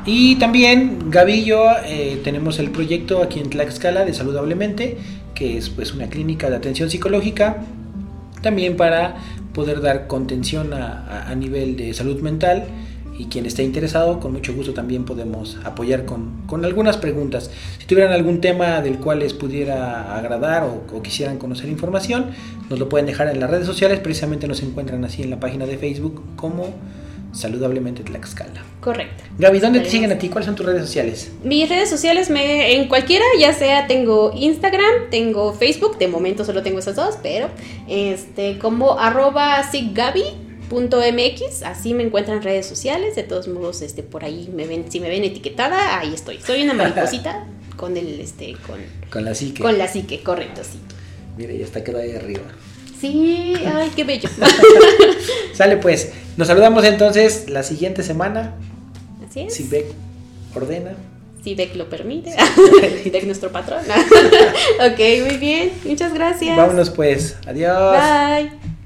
Y también yo eh, tenemos el proyecto aquí en Tlaxcala de Saludablemente, que es pues una clínica de atención psicológica, también para poder dar contención a, nivel de salud mental y quien esté interesado, con mucho gusto también podemos apoyar con, algunas preguntas. Si tuvieran algún tema del cual les pudiera agradar o, quisieran conocer información, nos lo pueden dejar en las redes sociales, precisamente nos encuentran así en la página de Facebook como saludablemente Tlaxcala. Correcto. Gaby, ¿dónde te siguen a ti? ¿Cuáles son tus redes sociales? Mis redes sociales me en cualquiera, ya sea tengo Instagram, tengo Facebook, de momento solo tengo esas dos, pero este como arroba siggaby.mx, así me encuentran en redes sociales, de todos modos este por ahí me ven, si me ven etiquetada, ahí estoy. Soy una mariposita <laughs> con el este con, Con la psique. con la psique, correcto, sí. Mira, ya está quedó ahí arriba. Sí, ay, qué bello. <laughs> <laughs> Sale pues. Nos saludamos entonces la siguiente semana. Así es. Si Beck ordena. Si Beck lo permite. <laughs> Beck nuestro patrón. <laughs> ok, muy bien. Muchas gracias. Vámonos pues. Adiós. Bye.